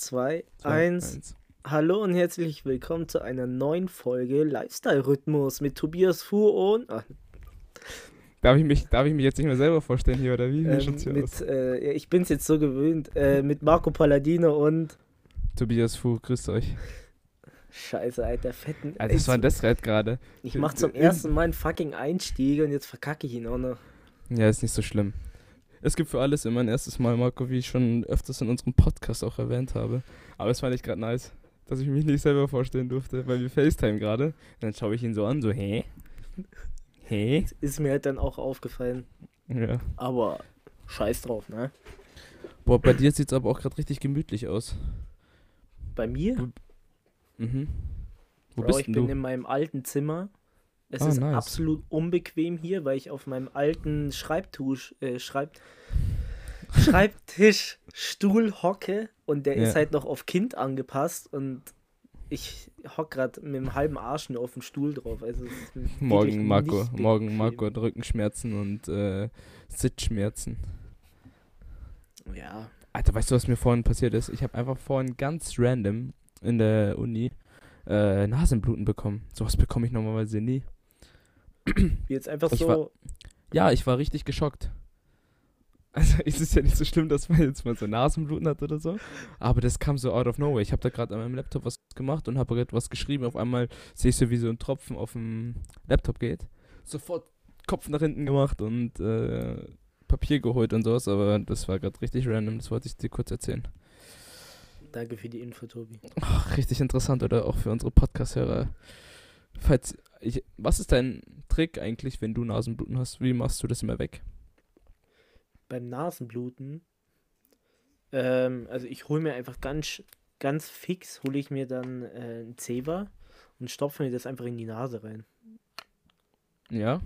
2, 1. Hallo und herzlich willkommen zu einer neuen Folge Lifestyle Rhythmus mit Tobias Fu und. Ah, Darf ich, mich, darf ich mich jetzt nicht mehr selber vorstellen hier oder wie? ähm, hier mit, äh, ich bin's jetzt so gewöhnt. Äh, mit Marco Palladino und. Tobias Fu, grüßt euch. Scheiße, Alter, fetten. Alter, was war denn das gerade? ich mach zum ersten Mal einen fucking Einstieg und jetzt verkacke ich ihn auch noch. Ja, ist nicht so schlimm. Es gibt für alles immer ein erstes Mal, Marco, wie ich schon öfters in unserem Podcast auch erwähnt habe. Aber es fand ich gerade nice, dass ich mich nicht selber vorstellen durfte, weil wir FaceTime gerade. Dann schaue ich ihn so an, so, hä? Hä? Ist mir halt dann auch aufgefallen. Ja. Aber scheiß drauf, ne? Boah, bei dir sieht es aber auch gerade richtig gemütlich aus. Bei mir? Mhm. Wo Bro, bist ich bin du? in meinem alten Zimmer. Es Ah, ist nice. absolut unbequem hier, weil ich auf meinem alten Schreibtisch, äh, Schreib Schreibtischstuhl hocke und der ist Ja. halt noch auf Kind angepasst und ich hock gerade mit dem halben Arsch nur auf dem Stuhl drauf. Also ist Morgen Marco, morgen. Marco hat Rückenschmerzen und äh, Sitzschmerzen. Ja, Alter, weißt du, was mir vorhin passiert ist? Ich habe einfach vorhin ganz random in der Uni äh, Nasenbluten bekommen. Sowas bekomme ich normalerweise nie. jetzt einfach so. war- Ja, ich war richtig geschockt. Also es ist ja nicht so schlimm, dass man jetzt mal so Nasenbluten hat oder so. Aber das kam so out of nowhere. Ich habe da gerade an meinem Laptop was gemacht und habe gerade was geschrieben. Auf einmal sehe ich so, wie so ein Tropfen auf dem Laptop geht. Sofort Kopf nach hinten gemacht und äh, Papier geholt und sowas. Aber das war gerade richtig random. Das wollte ich dir kurz erzählen. Danke für die Info, Tobi. Ach, richtig interessant, oder? Auch für unsere Podcast-Hörer. Falls ich, was ist dein Trick eigentlich, wenn du Nasenbluten hast? Wie machst du das immer weg? Beim Nasenbluten, ähm, also ich hole mir einfach ganz, ganz fix, hole ich mir dann äh, ein Zewa und stopfe mir das einfach in die Nase rein. Ja?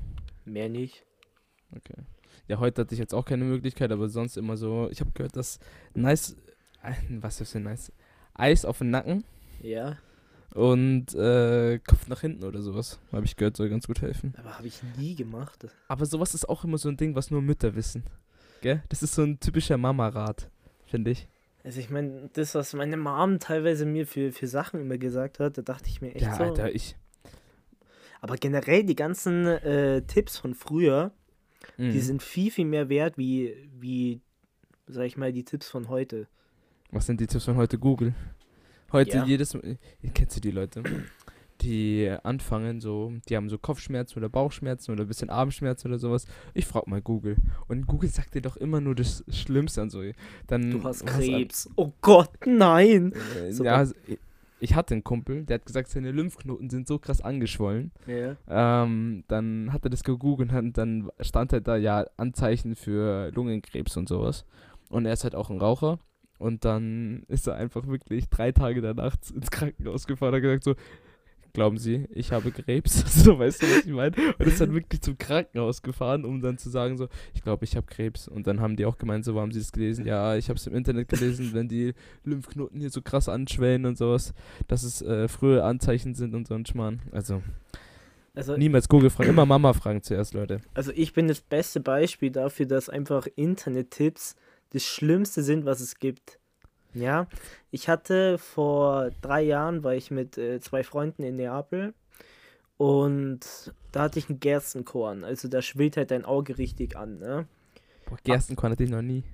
Mehr nicht. Okay. Ja, heute hatte ich jetzt auch keine Möglichkeit, aber sonst immer so. Ich habe gehört, dass nice. äh, Was ist denn nice? Eis auf den Nacken Ja, und äh, Kopf nach hinten oder sowas. Habe ich gehört, soll ganz gut helfen. aber habe ich nie gemacht. Aber sowas ist auch immer so ein Ding, was nur Mütter wissen. Gell? Das ist so ein typischer Mama-Rat, finde ich. Also ich meine, das, was meine Mom teilweise mir für, für Sachen immer gesagt hat, da dachte ich mir echt ja, so. Alter, ich. Aber generell die ganzen äh, Tipps von früher, die Mhm. sind viel, viel mehr wert wie, wie, sag ich mal, die Tipps von heute. Was sind die Tipps von heute? Google. Heute Ja. jedes Mal. Kennst du die Leute? Die anfangen so, die haben so Kopfschmerzen oder Bauchschmerzen oder ein bisschen Armschmerzen oder sowas. Ich frag mal Google. Und Google sagt dir doch immer nur das Schlimmste an so. Dann, Du hast Krebs. Oh Gott, nein. Äh, ja, also, ich- hatte einen Kumpel, der hat gesagt, seine Lymphknoten sind so krass angeschwollen. Ja. Ähm, dann hat er das gegoogelt und dann stand halt da ja Anzeichen für Lungenkrebs und sowas. Und er ist halt auch ein Raucher. Und dann ist er einfach wirklich drei Tage danach ins Krankenhaus gefahren und hat gesagt so, glauben Sie, ich habe Krebs. so, weißt du, was ich meine? Und ist dann wirklich zum Krankenhaus gefahren, um dann zu sagen so, ich glaube, ich habe Krebs. Und dann haben die auch gemeint, so, wo haben Sie das gelesen? Ja, ich habe es im Internet gelesen, wenn die Lymphknoten hier so krass anschwellen und sowas, dass es äh, frühe Anzeichen sind und so ein Schmarrn. Also, Also, Niemals Google fragen, immer Mama fragen zuerst, Leute. also ich bin das beste Beispiel dafür, dass einfach Internet-Tipps das Schlimmste sind, was es gibt. Ja, ich hatte vor drei Jahren, war ich mit äh, zwei Freunden in Neapel und da hatte ich einen Gerstenkorn. Also da schwillt halt dein Auge richtig an, ne? Boah, Gerstenkorn hatte ich noch nie.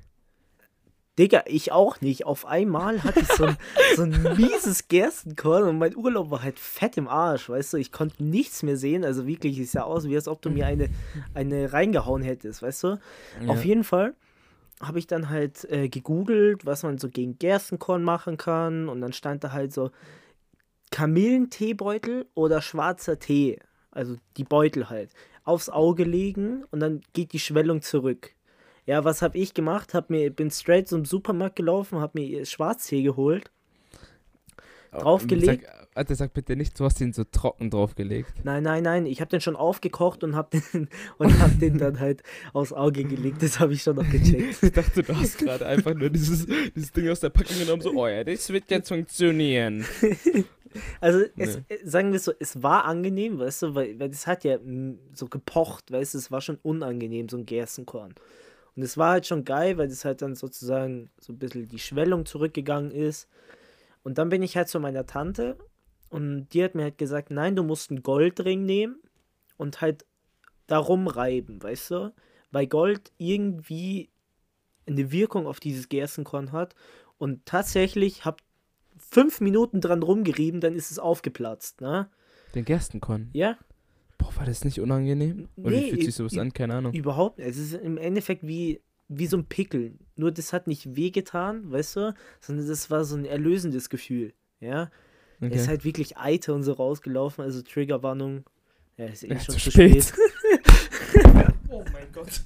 Digga, ich auch nicht. Auf einmal hatte ich so ein, so ein mieses Gerstenkorn und mein Urlaub war halt fett im Arsch, weißt du? Ich konnte nichts mehr sehen. Also wirklich, es sah aus, wie als ob du mir eine, eine reingehauen hättest, weißt du? Auf jeden Fall habe ich dann halt äh, gegoogelt, was man so gegen Gerstenkorn machen kann. Und dann stand da halt so Kamillenteebeutel oder schwarzer Tee. Also die Beutel halt. Aufs Auge legen und dann geht die Schwellung zurück. Ja, was habe ich gemacht? Hab mir, bin straight zum Supermarkt gelaufen, habe mir Schwarztee geholt. Draufgelegt. Sag, Alter, sag bitte nicht, du hast den so trocken draufgelegt. Nein, nein, nein, ich habe den schon aufgekocht und habe den, und hab den dann halt aufs Auge gelegt. Das habe ich schon noch gecheckt. Ich dachte, du hast gerade einfach nur dieses, dieses Ding aus der Packung genommen, so, oh ja, das wird jetzt funktionieren. Also, es, Nee. äh, sagen wir so, es war angenehm, weißt du, weil, weil es hat ja so gepocht, weißt du, es war schon unangenehm, so ein Gerstenkorn. Und es war halt schon geil, weil das halt dann sozusagen so ein bisschen die Schwellung zurückgegangen ist. Und dann bin ich halt zu meiner Tante und die hat mir halt gesagt, nein, du musst einen Goldring nehmen und halt darum reiben, weißt du? Weil Gold irgendwie eine Wirkung auf dieses Gerstenkorn hat. Und tatsächlich hab fünf Minuten dran rumgerieben, dann ist es aufgeplatzt, ne? Den Gerstenkorn. Ja, Boah, war das nicht unangenehm? Oder Nee, wie fühlt sich sowas an? Keine Ahnung. Überhaupt nicht. Es ist im Endeffekt wie, wie so ein Pickel. Nur das hat nicht wehgetan, weißt du? Sondern das war so ein erlösendes Gefühl. Ja. Er Okay. ist halt wirklich Eiter und so rausgelaufen. Also Triggerwarnung. Ja, ist eh Ja, schon zu spät. spät. oh mein Gott.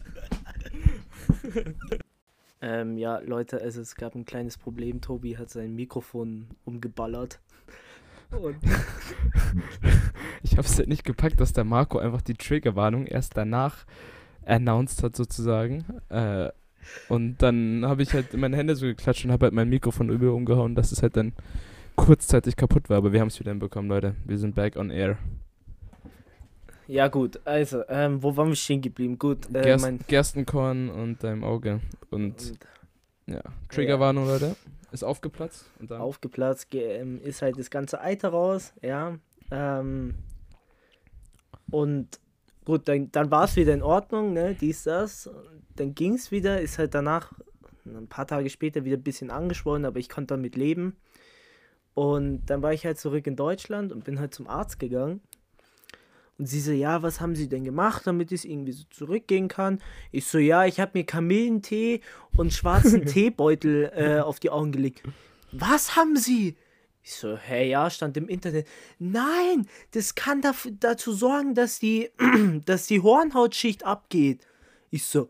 ähm, ja, Leute, also es gab ein kleines Problem. Tobi hat sein Mikrofon umgeballert. Und Ich habe es halt nicht gepackt, dass der Marco einfach die Triggerwarnung erst danach announced hat, sozusagen. Äh, und dann habe ich halt in meine Hände so geklatscht und habe halt mein Mikrofon übel umgehauen, dass es halt dann kurzzeitig kaputt war. Aber wir haben es wieder hinbekommen, Leute. Wir sind back on air. ja, gut, also, ähm, wo waren wir stehen geblieben? Gut, äh, Gerst. Gerstenkorn und deinem Auge. Und und ja, Triggerwarnung, Leute. Ist aufgeplatzt. Und dann aufgeplatzt, ge- ähm, ist halt das ganze Eiter raus, ja. Ähm, und gut, dann, dann war es wieder in Ordnung, ne, dies, das. Dann ging es wieder, ist halt danach, ein paar Tage später wieder ein bisschen angeschwollen, aber ich konnte damit leben. Und dann war ich halt zurück in Deutschland und bin halt zum Arzt gegangen. Und sie so, ja, was haben sie denn gemacht, damit es irgendwie so zurückgehen kann? Ich so, ja, ich habe mir Kamillentee und schwarzen Teebeutel äh, auf die Augen gelegt. Was haben sie? Ich so, hä, ja, stand im Internet. Nein, das kann daf dazu sorgen, dass die, dass die Hornhautschicht abgeht. Ich so,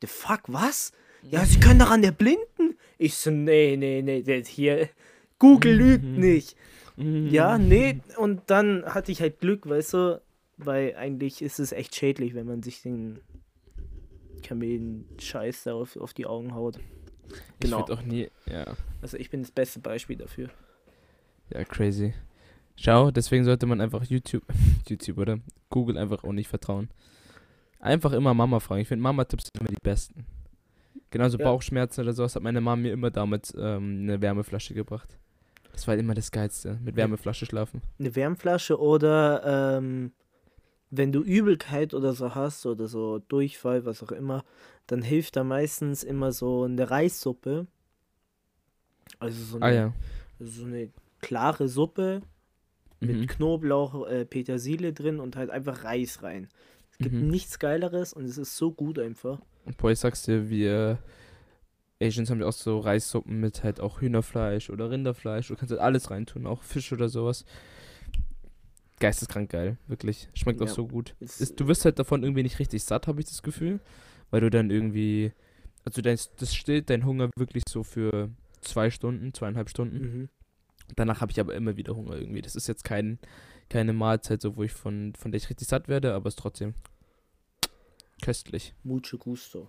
the fuck, was? Ja, sie können daran erblinden. Ich so, nee, nee, nee, das hier, Google lügt nicht. Ja, nee, und dann hatte ich halt Glück, weißt du, weil eigentlich ist es echt schädlich, wenn man sich den Kamelen-Scheiß da auf, auf die Augen haut. Ich Genau. würd auch nie. Ja. Also ich bin das beste Beispiel dafür. Ja, crazy. Schau, deswegen sollte man einfach YouTube, YouTube oder Google einfach auch nicht vertrauen. Einfach immer Mama fragen. Ich finde Mama-Tipps sind immer die besten. Genauso Ja. Bauchschmerzen oder sowas hat meine Mama mir immer damals ähm, eine Wärmeflasche gebracht. Das war halt immer das Geilste, mit Wärmeflasche schlafen. Eine Wärmflasche oder ähm, wenn du Übelkeit oder so hast oder so Durchfall, was auch immer, dann hilft da meistens immer so eine Reissuppe. Also so eine, Ah ja. also so eine klare Suppe mit Mhm. Knoblauch, äh, Petersilie drin und halt einfach Reis rein. Es gibt Mhm. nichts Geileres und es ist so gut einfach. Und boah, ich sag's dir, wir Asians haben ja auch so Reissuppen mit halt auch Hühnerfleisch oder Rinderfleisch. Du kannst halt alles reintun, auch Fisch oder sowas. Geisteskrank geil, wirklich. Schmeckt auch Ja. so gut. Ist, du wirst halt davon irgendwie nicht richtig satt, habe ich das Gefühl. Weil du dann irgendwie. Also dein, das stillt dein Hunger wirklich so für zwei Stunden, zweieinhalb Stunden. Mhm. Danach habe ich aber immer wieder Hunger irgendwie. Das ist jetzt kein, keine Mahlzeit, so wo ich von, von der ich richtig satt werde, aber es ist trotzdem köstlich. Mucho gusto.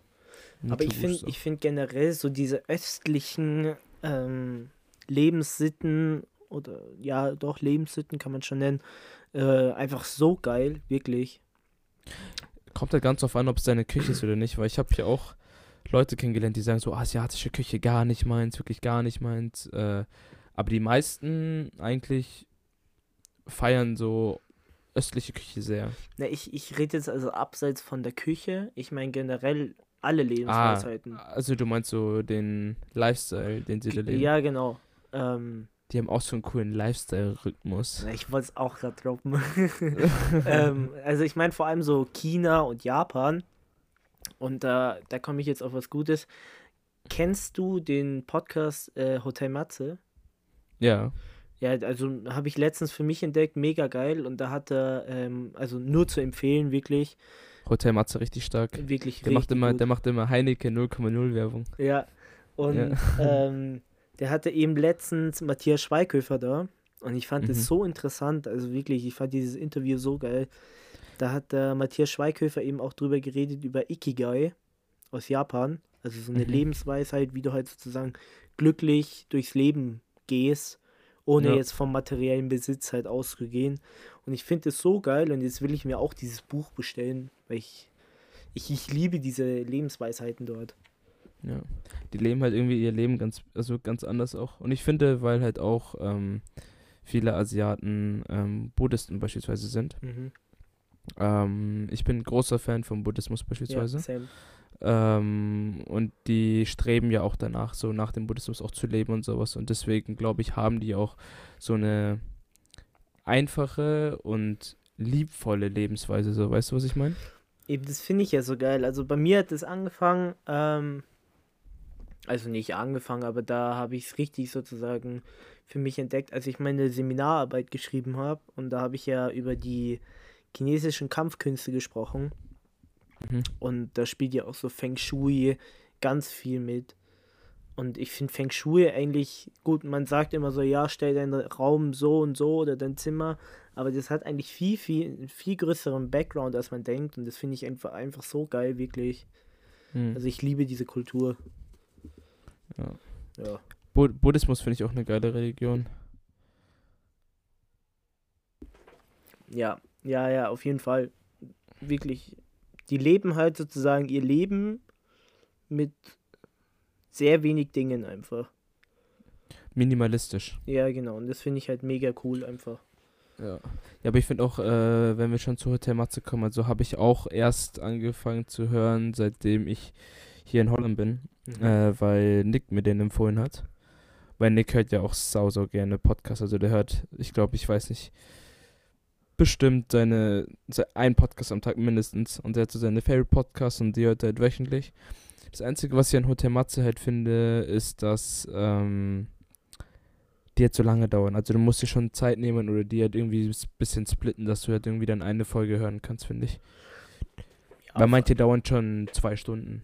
Mucho Aber ich finde ich find generell so diese östlichen ähm, Lebenssitten oder ja, doch Lebenssitten kann man schon nennen, äh, einfach so geil, wirklich. Kommt halt ganz drauf an, ob es deine Küche ist oder nicht, weil ich habe hier auch Leute kennengelernt, die sagen so, asiatische Küche gar nicht meins, wirklich gar nicht meins. Äh, aber die meisten eigentlich feiern so östliche Küche sehr. Na, ich, ich rede jetzt also abseits von der Küche, ich meine generell alle Lebensweisheiten. also du meinst so den Lifestyle, den sie da leben. ja, genau. Ähm, Die haben auch so einen coolen Lifestyle-Rhythmus. ich wollte es auch gerade droppen. ähm, also ich meine vor allem so China und Japan. Und da, da komme ich jetzt auf was Gutes. Kennst du den Podcast äh, Hotel Matze? Ja. Ja, also habe ich letztens für mich entdeckt, mega geil. Und da hat er, ähm, also nur zu empfehlen, wirklich, Hotel Matze richtig stark. wirklich Der macht richtig immer, gut. der macht immer Heineken 0,0 Werbung. Ja, und Ja. ähm, der hatte eben letztens Matthias Schweighöfer da. Und ich fand Mhm. es so interessant, also wirklich, ich fand dieses Interview so geil. Da hat der Matthias Schweighöfer eben auch drüber geredet, über Ikigai aus Japan. Also so eine Mhm. Lebensweisheit, wie du halt sozusagen glücklich durchs Leben gehst, ohne Ja. jetzt vom materiellen Besitz halt auszugehen. Und ich finde es so geil und jetzt will ich mir auch dieses Buch bestellen, weil ich, ich, ich liebe diese Lebensweisheiten dort. Ja. Die leben halt irgendwie ihr Leben ganz, also ganz anders auch. Und ich finde, weil halt auch ähm, viele Asiaten ähm, Buddhisten beispielsweise sind. Mhm. Ähm, ich bin großer Fan vom Buddhismus Ja, beispielsweise. same. Ähm, und die streben ja auch danach, so nach dem Buddhismus auch zu leben und sowas. Und deswegen, glaube ich, haben die auch so eine einfache und liebvolle Lebensweise. So, weißt du, was ich meine? Eben, das finde ich ja so geil. Also bei mir hat es angefangen, ähm, also nicht angefangen, aber da habe ich es richtig sozusagen für mich entdeckt, als ich meine Seminararbeit geschrieben habe. Und da habe ich ja über die chinesischen Kampfkünste gesprochen. Mhm. Und da spielt ja auch so Feng Shui ganz viel mit. Und ich finde Feng Shui eigentlich gut. Man sagt immer so, ja, stell deinen Raum so und so oder dein Zimmer. Aber das hat eigentlich viel, viel, viel größeren Background, als man denkt. Und das finde ich einfach, einfach so geil, wirklich. Hm. Also ich liebe diese Kultur. Ja. Ja. Bu Buddhismus finde ich auch eine geile Religion. Ja, ja, ja, auf jeden Fall. Wirklich. Die leben halt sozusagen ihr Leben mit sehr wenig Dingen einfach. Minimalistisch. Ja, genau. Und das finde ich halt mega cool einfach. Ja. Ja, aber ich finde auch, äh, wenn wir schon zu Hotel Matze kommen, also habe ich auch erst angefangen zu hören, seitdem ich hier in Holland bin, Mhm. äh, weil Nick mir den empfohlen hat. Weil Nick hört ja auch sau, sau gerne Podcasts, also der hört, ich glaube, ich weiß nicht, bestimmt seine, se ein Podcast am Tag mindestens und der hat so seine Favorite Podcasts und die hört er halt wöchentlich. Das Einzige, was ich an Hotel Matze halt finde, ist, dass ähm, die halt so lange dauern. Also du musst dir schon Zeit nehmen oder die halt irgendwie ein bisschen splitten, dass du halt irgendwie dann eine Folge hören kannst, finde ich. Ja, Weil manche dauern schon zwei Stunden.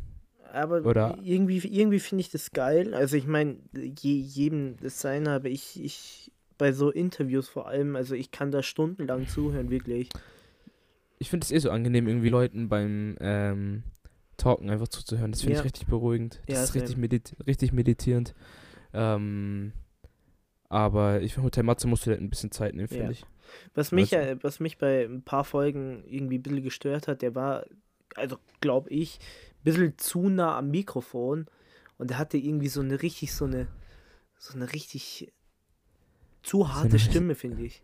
Aber Oder- irgendwie, irgendwie finde ich das geil. Also ich meine, je, jedem das sein, aber ich, ich bei so Interviews vor allem, also ich kann da stundenlang zuhören, wirklich. Ich finde es eh so angenehm, irgendwie Leuten beim ähm, Talken einfach zuzuhören. Das finde Ja. ich richtig beruhigend. Das Ja, ist richtig, medit richtig meditierend. Ähm, aber ich finde, Hotel Matze musst du halt ein bisschen Zeit nehmen, finde Ja. ich. Was mich, Also- was mich bei ein paar Folgen irgendwie ein bisschen gestört hat, der war, also glaube ich, ein bisschen zu nah am Mikrofon und der hatte irgendwie so eine richtig, so eine, so eine richtig zu harte Stimme, finde ich.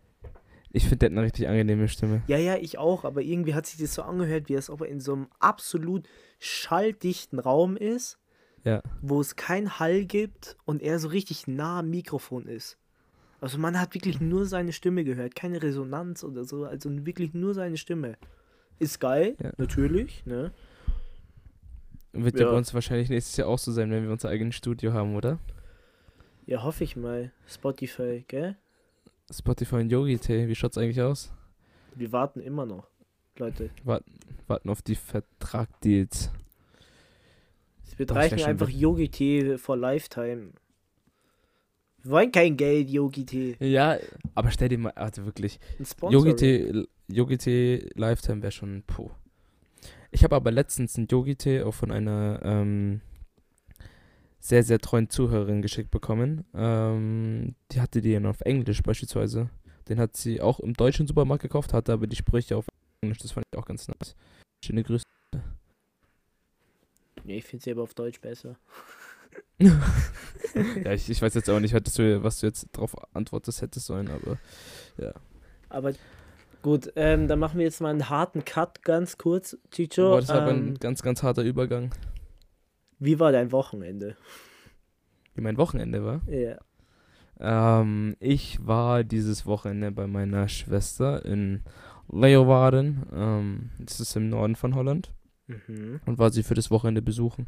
Ich finde, der hat eine richtig angenehme Stimme. Ja, ja, ich auch, aber irgendwie hat sich das so angehört, wie als ob er in so einem absolut schalldichten Raum ist, Ja. wo es keinen Hall gibt und er so richtig nah am Mikrofon ist. Also man hat wirklich nur seine Stimme gehört, keine Resonanz oder so, also wirklich nur seine Stimme. Ist geil, Ja. natürlich, ne? Wird ja. Ja. bei uns wahrscheinlich nächstes Jahr auch so sein, wenn wir unser eigenes Studio haben, oder? Ja, hoffe ich mal. Spotify, gell? Spotify und Yogi-Tee, wie schaut's eigentlich aus? Wir warten immer noch, Leute. Warten auf die Vertragdeals. Wir reichen einfach. Yogi-Tee for Lifetime. Wir wollen kein Geld, Yogi-Tee. Ja, aber stell dir mal, also wirklich, Ein. Yogi-Tee Yogi Lifetime wäre schon, puh. Ich habe aber letztens einen Yogi-Tee auch von einer ähm, sehr, sehr treuen Zuhörerin geschickt bekommen. Ähm, die hatte den auf Englisch beispielsweise. Den hat sie auch im deutschen Supermarkt gekauft, hatte aber die Sprüche auf Englisch. Das fand ich auch ganz nice. Schöne Grüße. Nee, ich finde sie aber auf Deutsch besser. ja, ich, ich weiß jetzt auch nicht, du, was du jetzt darauf antwortest hättest sollen, aber Aber gut, ähm, dann machen wir jetzt mal einen harten Cut, ganz kurz. Chicho, boah, das war aber ähm, ein ganz, ganz harter Übergang. Wie war dein Wochenende? Wie mein Wochenende war. Ja. Ähm, ich war dieses Wochenende bei meiner Schwester in Leeuwarden. Ähm, das ist im Norden von Holland. Mhm. Und war sie für das Wochenende besuchen.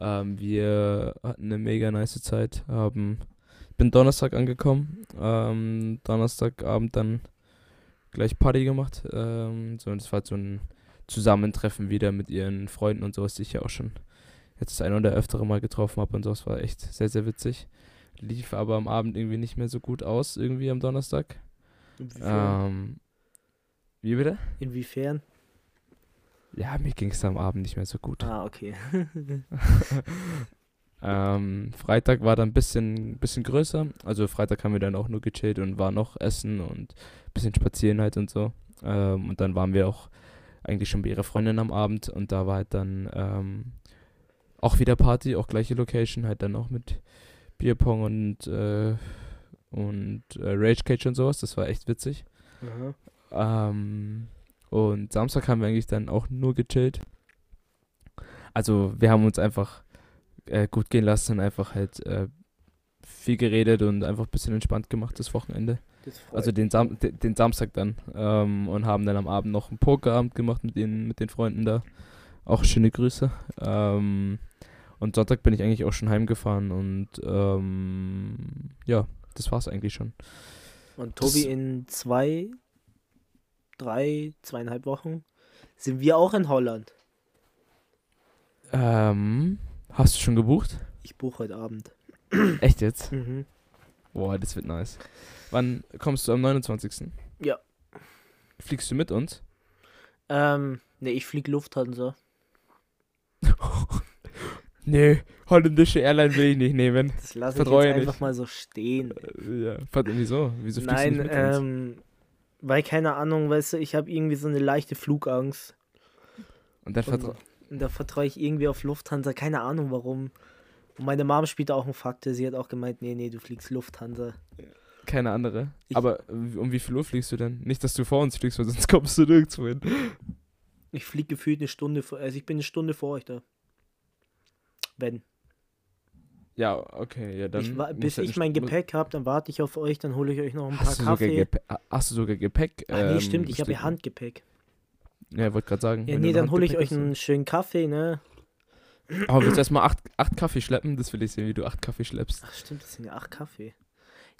Ähm, wir hatten eine mega nice Zeit. Haben, bin Donnerstag angekommen. Ähm, Donnerstagabend dann gleich Party gemacht. Ähm, so, und das war so ein Zusammentreffen wieder mit ihren Freunden und sowas, die ich ja auch schon jetzt das ein oder öftere Mal getroffen habe und so. Das war echt sehr, sehr witzig. Lief aber am Abend irgendwie nicht mehr so gut aus, irgendwie am Donnerstag. Inwiefern? Ähm, wie bitte? Inwiefern? Ja, mir ging es am Abend nicht mehr so gut. Ah, okay. ähm, Freitag war dann ein bisschen, bisschen größer. Also Freitag haben wir dann auch nur gechillt und waren noch essen und ein bisschen spazieren halt und so. Ähm, und dann waren wir auch eigentlich schon bei ihrer Freundin am Abend und da war halt dann ähm, auch wieder Party, auch gleiche Location, halt dann auch mit Bierpong und, äh, und äh, Rage Cage und sowas. Das war echt witzig. Ähm, und Samstag haben wir eigentlich dann auch nur gechillt. Also wir haben uns einfach äh, gut gehen lassen und einfach halt äh, viel geredet und einfach ein bisschen entspannt gemacht das Wochenende. Das Also den, Sam den, den Samstag dann. Ähm, und haben dann am Abend noch einen Pokerabend gemacht mit den, mit den Freunden da. Auch schöne Grüße. Ähm, und Sonntag bin ich eigentlich auch schon heimgefahren und ähm, ja, das war's eigentlich schon. Und Tobi, Das- in zwei, drei, zweieinhalb Wochen sind wir auch in Holland. Ähm, hast du schon gebucht? Ich buche heute Abend. Echt jetzt? Mhm. Boah, das wird nice. Wann kommst du am 29.? Ja. Fliegst du mit uns? Ähm, ne, ich flieg Lufthansa. nee, holländische Airline will ich nicht nehmen. Das lasse ich Vertraue jetzt nicht. einfach mal so stehen. Äh, Ja. Wieso? Wieso fliegst Nein, du nicht mit uns? ähm, weil keine Ahnung, weißt du, ich habe irgendwie so eine leichte Flugangst. Und dann Und, vertra und da vertraue ich irgendwie auf Lufthansa, keine Ahnung warum. Und meine Mom spielt auch einen Faktor, sie hat auch gemeint, nee, nee, du fliegst Lufthansa. keine andere. Ich- Aber um wie viel Uhr fliegst du denn? Nicht, dass du vor uns fliegst, weil sonst kommst du nirgendwo hin. Ich fliege gefühlt eine Stunde vor, also ich bin eine Stunde vor euch da. Wenn. Ja, okay, ja, dann. ich, bis ich mein Gepäck habe, dann warte ich auf euch, dann hole ich euch noch ein Hast paar Kaffee. Gepäck, hast du sogar Gepäck? Ah, nee, ähm, stimmt, ich habe ja? Handgepäck. Ja, ich wollte gerade sagen. Ja, nee, dann hole ich euch einen schönen Kaffee, ne? Aber willst du erstmal acht, acht Kaffee schleppen? Das will ich sehen, wie du acht Kaffee schleppst. Ach stimmt, das sind ja acht Kaffee.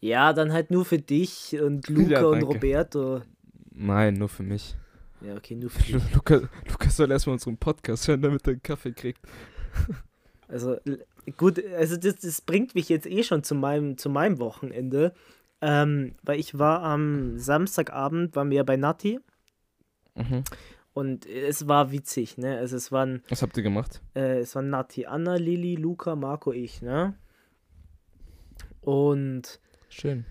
Ja, dann halt nur für dich und Luca Ja, und. Roberto. Nein, nur für mich. Ja, okay, nur für dich. Luca, Lukas soll erstmal unseren Podcast hören, damit er einen Kaffee kriegt. Also gut, also das, das bringt mich jetzt eh schon zu meinem, zu meinem Wochenende. Ähm, weil ich war am Samstagabend, waren wir ja bei Nati Mhm. und es war witzig, ne? Also es waren, Was habt ihr gemacht? äh, es waren Nati, Anna, Lilly, Luca, Marco, ich, ne? Und Schön.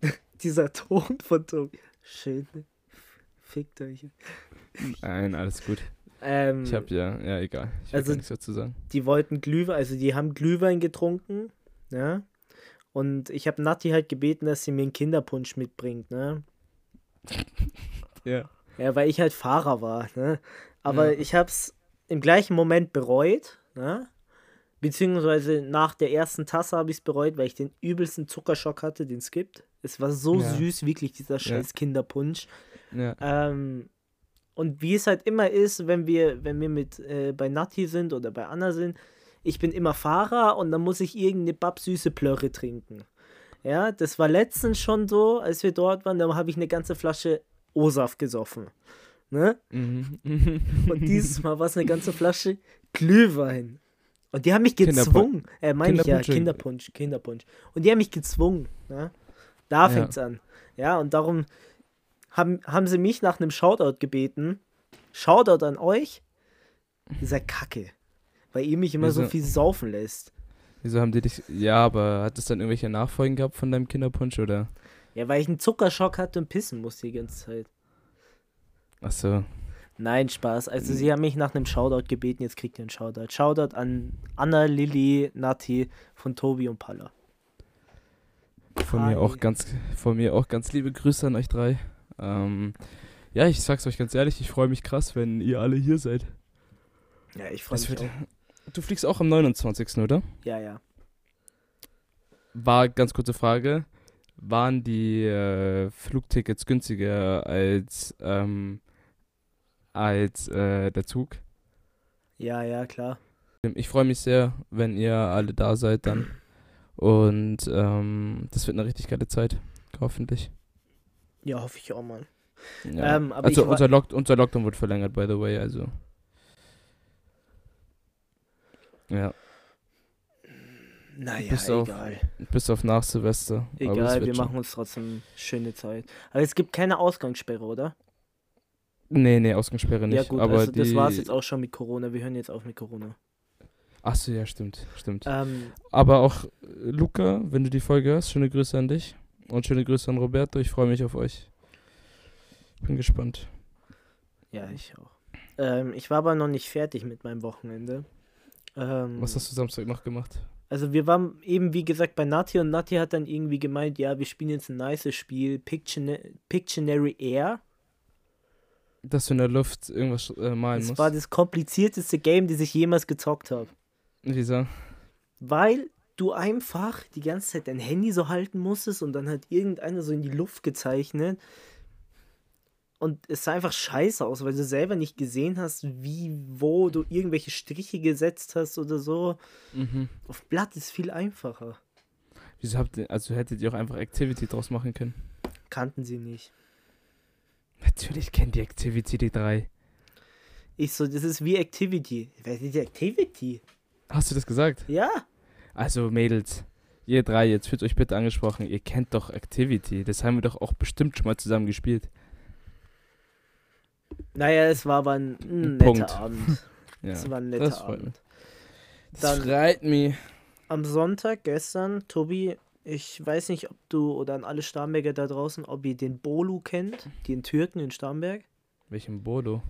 dieser Ton von Tobi. Schön. Fickt euch. Nein, alles gut. Ähm, Ich hab ja, ja, egal. Ich Also- nichts dazu sagen. die wollten Glühwein, also die haben Glühwein getrunken, ne? Und ich habe Nati halt gebeten, dass sie mir einen Kinderpunsch mitbringt, ne? Ja. Ja, weil ich halt Fahrer war, ne? Aber Ja. ich hab's im gleichen Moment bereut, ne? Beziehungsweise nach der ersten Tasse habe ich es bereut, weil ich den übelsten Zuckerschock hatte, den es gibt. Es war so Ja. süß, wirklich, dieser scheiß Kinderpunsch. Ja. Ähm, und wie es halt immer ist, wenn wir, wenn wir mit äh, bei Nati sind oder bei Anna sind, ich bin immer Fahrer und dann muss ich irgendeine babsüße Plörre trinken. Ja, das war letztens schon so, als wir dort waren, da habe ich eine ganze Flasche O-Saft gesoffen. Ne? Mhm. Und dieses Mal war es eine ganze Flasche Glühwein. Und die haben mich Kinderpun- gezwungen. Äh, meine ich ja, Kinderpunsch. Kinderpunsch, Kinderpunsch. Und die haben mich gezwungen. Ne? Da Ja. fängt's an. Ja, und darum haben, haben sie mich nach einem Shoutout gebeten. Shoutout an euch. Dieser Kacke. Weil ihr mich immer so Wieso? viel saufen lässt. Wieso haben die dich. Ja, aber hat es dann irgendwelche Nachfolgen gehabt von deinem Kinderpunsch oder? Ja, weil ich einen Zuckerschock hatte und pissen musste die ganze Zeit. Achso. Nein, Spaß. Also sie haben mich nach einem Shoutout gebeten, jetzt kriegt ihr einen Shoutout. Shoutout an Anna, Lilly, Nati von Tobi und Palla. Von Hi. mir auch ganz, von mir auch ganz liebe Grüße an euch drei. Ähm, ja, ich sag's euch ganz ehrlich, ich freue mich krass, wenn ihr alle hier seid. Ja, ich freue mich wird-. Du fliegst auch am 29., oder? Ja, ja. War ganz kurze Frage. Waren die äh, Flugtickets günstiger als, ähm, als äh, der Zug? Ja, ja, klar. Ich freue mich sehr, wenn ihr alle da seid dann. Und ähm, das wird eine richtig geile Zeit. Hoffentlich. Ja, hoffe ich auch mal. Ja. Ähm, also unser, Lock unser Lockdown wird verlängert, by the way, also. Ja, Naja, Bis auf- egal. bis auf nach Silvester. es Egal, wir schon. machen uns trotzdem schöne Zeit. Aber es gibt keine Ausgangssperre, oder? Nee, nee, Ausgangssperre nicht. ja, gut, aber also das die... war's jetzt auch schon mit Corona. Wir hören jetzt auf mit Corona. Achso, ja, stimmt, stimmt. Ähm, Aber auch Luca, wenn du die Folge hörst, schöne Grüße an dich. Und schöne Grüße an Roberto. Ich freue mich auf euch. Bin gespannt. Ja, ich auch. Ähm, ich war aber noch nicht fertig mit meinem Wochenende. Ähm, Was hast du Samstag noch gemacht? Also wir waren eben, wie gesagt, bei Nati und Nati hat dann irgendwie gemeint, ja, wir spielen jetzt ein nices Spiel, Pictiona- Pictionary Air. Dass du in der Luft irgendwas äh, malen Das musst. war das komplizierteste Game, das ich jemals gezockt habe. Wieso? Weil du einfach die ganze Zeit dein Handy so halten musstest und dann hat irgendeiner so in die Luft gezeichnet. Und es sah einfach scheiße aus, weil du selber nicht gesehen hast, wie, wo du irgendwelche Striche gesetzt hast oder so. Mhm. Auf Blatt ist viel einfacher. Wieso habt ihr, also hättet ihr auch einfach Activity draus machen können? Kannten sie nicht. Natürlich kennt ihr Activity die drei. Ich so, das ist wie Activity. Wer ist die Activity? Hast du das gesagt? Ja. Also Mädels, ihr drei, jetzt fühlt euch bitte angesprochen, ihr kennt doch Activity. Das haben wir doch auch bestimmt schon mal zusammen gespielt. Naja, es war aber ein, ein Punkt. netter Abend. Ja. Es war ein das netter freut Abend. Das Dann- freut mich. Am Sonntag, gestern, Tobi, ich weiß nicht, ob du oder an alle Starnberger da draußen, ob ihr den Bolu kennt, den Türken in Starnberg. Welchem Bodo?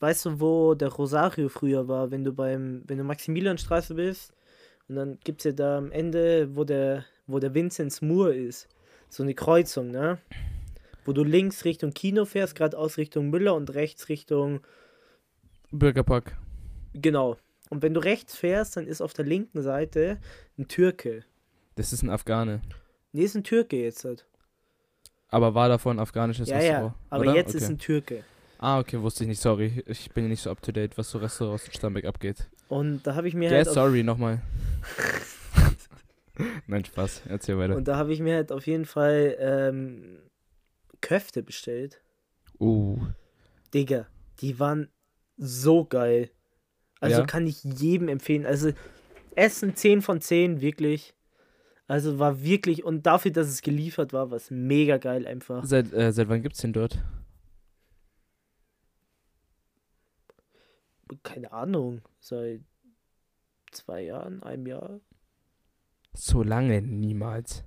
Weißt du, wo der Rosario früher war, wenn du beim, wenn du Maximilianstraße bist und dann gibt es ja da am Ende, wo der, wo der Vinzenz Moor ist, so eine Kreuzung, ne? Wo du links Richtung Kino fährst, geradeaus Richtung Müller und rechts Richtung Bürgerpark. Genau. Und wenn du rechts fährst, dann ist auf der linken Seite ein Türke. Das ist ein Afghane. Nee, ist ein Türke jetzt. Halt. Aber war davor ein afghanisches Ja, Restaurant? ja. Aber oder? jetzt okay. ist ein Türke. Ah, okay, wusste ich nicht, sorry. Ich bin ja nicht so up to date, was so Restaurants in Starnberg abgeht. Und da habe ich mir Ja, halt auf, sorry, nochmal. Nein, Spaß. Erzähl weiter. und da habe ich mir halt auf jeden Fall ähm, Köfte bestellt. Uh, Digga, die waren so geil. Also Ja? kann ich jedem empfehlen. Also Essen 10 von 10, wirklich. Also war wirklich, und dafür, dass es geliefert war, war es mega geil einfach. seit, äh, seit wann gibt's den dort? Keine Ahnung, seit zwei Jahren, einem Jahr. So lange niemals.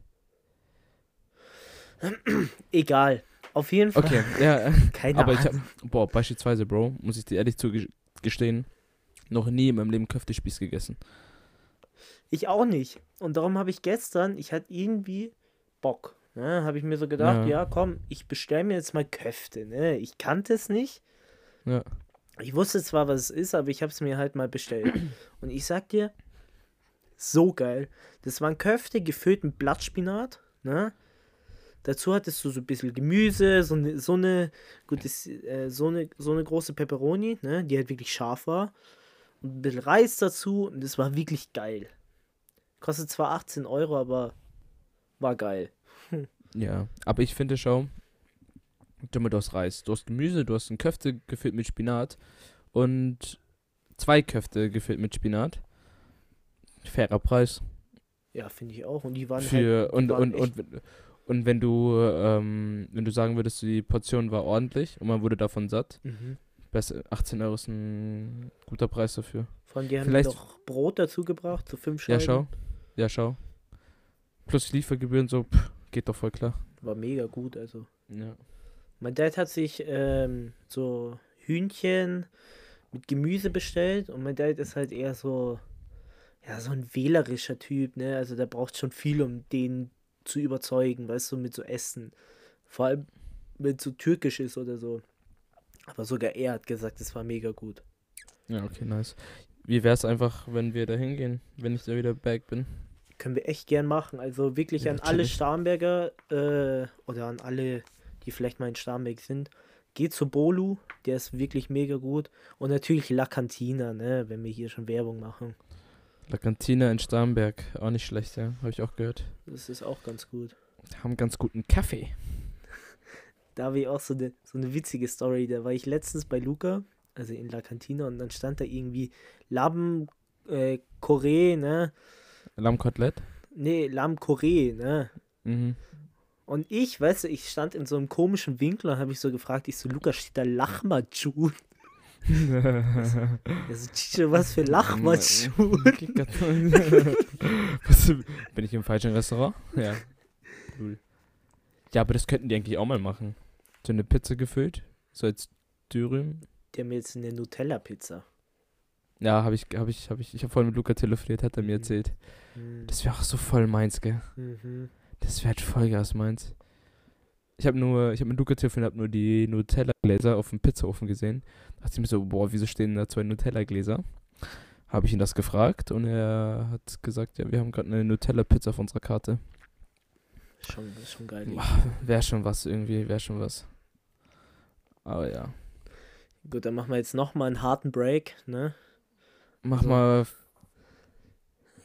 Egal. Auf jeden Fall. Okay, ja, Keine aber ich Ahnung. hab, boah, beispielsweise, Bro, muss ich dir ehrlich zugestehen, noch nie in meinem Leben Köftespieß gegessen. Ich auch nicht. Und darum habe ich gestern, ich hatte irgendwie Bock. Ne? Habe ich mir so gedacht, Ja. ja, komm, ich bestelle mir jetzt mal Köfte. Ne? Ich kannte es nicht. Ja. Ich wusste zwar, was es ist, aber ich habe es mir halt mal bestellt. Und ich sag dir, so geil. Das waren Köfte gefüllt mit Blattspinat. Ne? Dazu hattest du so ein bisschen Gemüse, so eine, so eine, gut, das, äh, so eine, so eine große Peperoni, ne? die halt wirklich scharf war. Und ein bisschen Reis dazu und das war wirklich geil. Kostet zwar 18 Euro, aber war geil. Ja, aber ich finde, schau, damit du hast Reis, du hast Gemüse, du hast ein Köfte gefüllt mit Spinat und zwei Köfte gefüllt mit Spinat. Fairer Preis. Ja, finde ich auch. Und die waren Für, halt, die und, waren und, echt- und, und wenn du, ähm, wenn du sagen würdest, die Portion war ordentlich und man wurde davon satt, Mhm. besser, 18 Euro ist ein guter Preis dafür. Allem, die haben Vielleicht- doch Brot dazu gebracht, so fünf Ja, Scheiben. schau. Ja, schau. Plus Liefergebühren, so, pff, geht doch voll klar. War mega gut, also. Ja. Mein Dad hat sich ähm, so Hühnchen mit Gemüse bestellt und mein Dad ist halt eher so, ja, so ein wählerischer Typ, ne? Also der braucht schon viel, um den zu überzeugen, weißt du, mit so Essen. Vor allem, wenn es so türkisch ist oder so. Aber sogar er hat gesagt, es war mega gut. Ja, okay, nice. Wie wär's einfach, wenn wir da hingehen, wenn ich da wieder back bin? Können wir echt gern machen. Also wirklich Ja, an alle chillig. Starnberger äh, oder an alle, die vielleicht mal in Starnberg sind. Geht zu Bolu, der ist wirklich mega gut. Und natürlich La Cantina, ne, wenn wir hier schon Werbung machen. La Cantina in Starnberg, auch nicht schlecht, ja, habe ich auch gehört. Das ist auch ganz gut. Haben ganz guten Kaffee. Da habe ich auch so eine so eine witzige Story. Da war ich letztens bei Luca, also in La Cantina, und dann stand da irgendwie Lamm äh, Koree, ne? Lammkotelett? Nee, Lamm Koree, ne? Mhm. Und ich, weißt du, ich stand in so einem komischen Winkel und habe ich so gefragt, ich so, Luca, steht da Lachmatschun? Also, Chicho, was für Lachmatschun? Bin ich im falschen Restaurant? Ja. Cool. Ja, aber das könnten die eigentlich auch mal machen. So eine Pizza gefüllt, so als Dürüm. Die haben jetzt eine Nutella-Pizza. Ja, habe ich, habe ich, habe ich, ich habe vorhin mit Luca telefoniert, hat er mir Mhm. erzählt. Mhm. Das wäre auch so voll meins, gell? Mhm. Das wäre halt voll gas meins. Ich habe nur, ich habe mit Luca telefoniert, habe nur die Nutella-Gläser auf dem Pizzaofen gesehen. Da dachte ich mir so, boah, wieso stehen da zwei Nutella-Gläser? Habe ich ihn das gefragt und er hat gesagt, ja, wir haben gerade eine Nutella-Pizza auf unserer Karte. Schon, schon geil. Wäre schon was irgendwie, wäre schon was. Aber ja. Gut, dann machen wir jetzt nochmal einen harten Break, ne? Mach Also, mal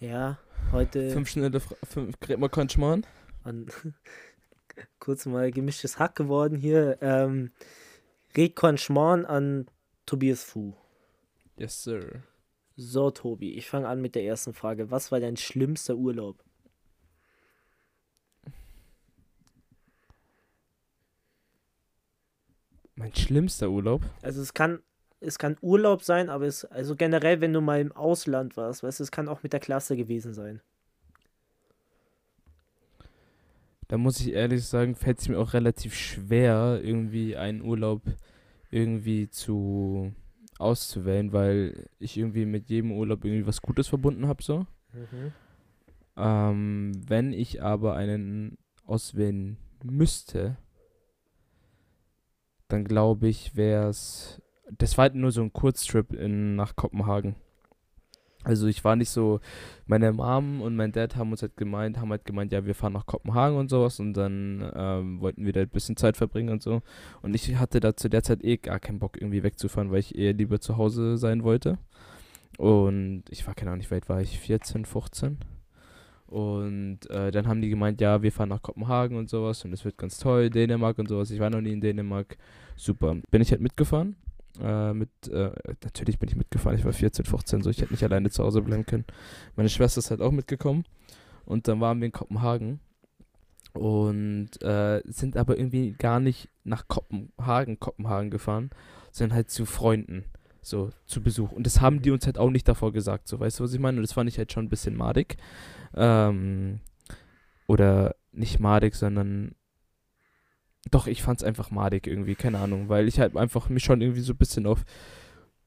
Ja, heute fünf schnelle Fra fünf Grätmer Konchmann. An kurz mal gemischtes Hack geworden hier. Ähm, Reconchement an Tobias Fu. Yes, sir. So, Tobi, ich fange an mit der ersten Frage. Was war dein schlimmster Urlaub? Mein schlimmster Urlaub. Also es kann, es kann Urlaub sein, aber es, also generell, wenn du mal im Ausland warst, weißt du, es kann auch mit der Klasse gewesen sein. Da muss ich ehrlich sagen, fällt es mir auch relativ schwer, irgendwie einen Urlaub irgendwie zu auszuwählen, weil ich irgendwie mit jedem Urlaub irgendwie was Gutes verbunden habe so. Mhm. Ähm, wenn ich aber einen auswählen müsste, dann glaube ich, wäre es. Das war halt nur so ein Kurztrip in, nach Kopenhagen. Also ich war nicht so, meine Mom und mein Dad haben uns halt gemeint, haben halt gemeint, ja, wir fahren nach Kopenhagen und sowas und dann ähm, wollten wir da ein bisschen Zeit verbringen und so. Und ich hatte da zu der Zeit eh gar keinen Bock irgendwie wegzufahren, weil ich eher lieber zu Hause sein wollte. Und ich war, keine Ahnung, wie weit war ich? 14, 15? Und äh, dann haben die gemeint, ja, wir fahren nach Kopenhagen und sowas und es wird ganz toll, Dänemark und sowas. Ich war noch nie in Dänemark. Super. Bin ich halt mitgefahren. Äh, mit, äh, natürlich bin ich mitgefahren, ich war 14, 15, so ich hätte nicht alleine zu Hause bleiben können. Meine Schwester ist halt auch mitgekommen. Und dann waren wir in Kopenhagen und äh, sind aber irgendwie gar nicht nach Kopenhagen, Kopenhagen gefahren, sondern halt zu Freunden, so zu Besuch. Und das haben die uns halt auch nicht davor gesagt, so weißt du, was ich meine? Und das fand ich halt schon ein bisschen madig. Ähm, oder nicht madig, sondern doch, ich fand's einfach madig irgendwie, keine Ahnung, weil ich halt einfach mich schon irgendwie so ein bisschen auf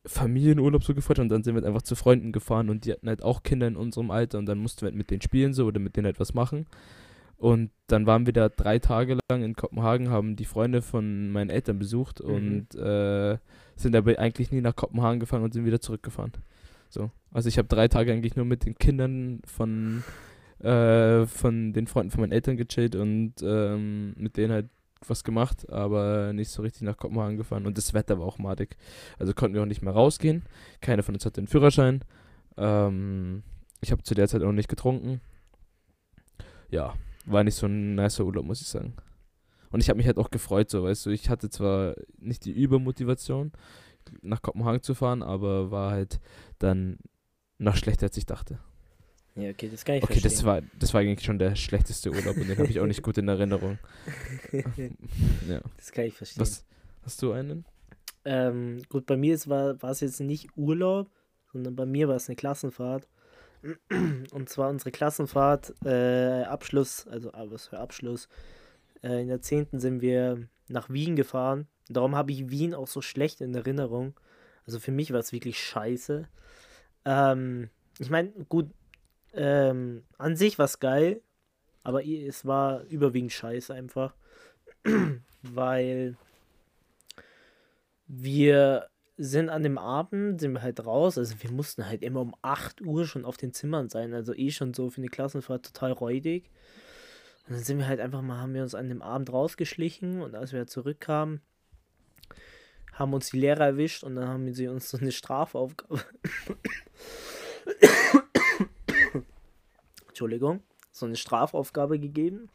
Familienurlaub so gefreut und dann sind wir halt einfach zu Freunden gefahren und die hatten halt auch Kinder in unserem Alter und dann mussten wir halt mit denen spielen so oder mit denen halt was machen. Und dann waren wir da drei Tage lang in Kopenhagen, haben die Freunde von meinen Eltern besucht Mhm. und äh, sind aber eigentlich nie nach Kopenhagen gefahren und sind wieder zurückgefahren. So. Also ich habe drei Tage eigentlich nur mit den Kindern von, äh, von den Freunden von meinen Eltern gechillt und ähm, mit denen halt was gemacht, aber nicht so richtig nach Kopenhagen gefahren. Und das Wetter war auch madig. Also konnten wir auch nicht mehr rausgehen. Keiner von uns hatte einen Führerschein. Ähm, ich habe zu der Zeit auch nicht getrunken. Ja, war nicht so ein nicer Urlaub, muss ich sagen. Und ich habe mich halt auch gefreut, so, weißt du, ich hatte zwar nicht die Übermotivation, nach Kopenhagen zu fahren, aber war halt dann noch schlechter, als ich dachte. Ja, okay, das kann ich Okay, verstehen. das war, das war eigentlich schon der schlechteste Urlaub und den habe ich auch nicht gut in Erinnerung. Ja. das kann ich verstehen. Was, hast du einen? Ähm, gut, bei mir ist, war, war es jetzt nicht Urlaub, sondern bei mir war es eine Klassenfahrt. Und zwar unsere Klassenfahrt, äh, Abschluss, also ah, was für Abschluss. Äh, in der 10. sind wir nach Wien gefahren. Darum habe ich Wien auch so schlecht in Erinnerung. Also für mich war es wirklich scheiße. Ähm, ich meine, gut, ähm, an sich war es geil, aber es war überwiegend scheiße einfach. Weil wir sind an dem Abend, sind wir halt raus, also wir mussten halt immer um 8 Uhr schon auf den Zimmern sein, also eh schon so für eine Klassenfahrt total räudig. Und dann sind wir halt einfach mal, haben wir uns an dem Abend rausgeschlichen und als wir zurückkamen, haben uns die Lehrer erwischt und dann haben sie uns so eine Strafaufgabe. Entschuldigung, so eine Strafaufgabe gegeben,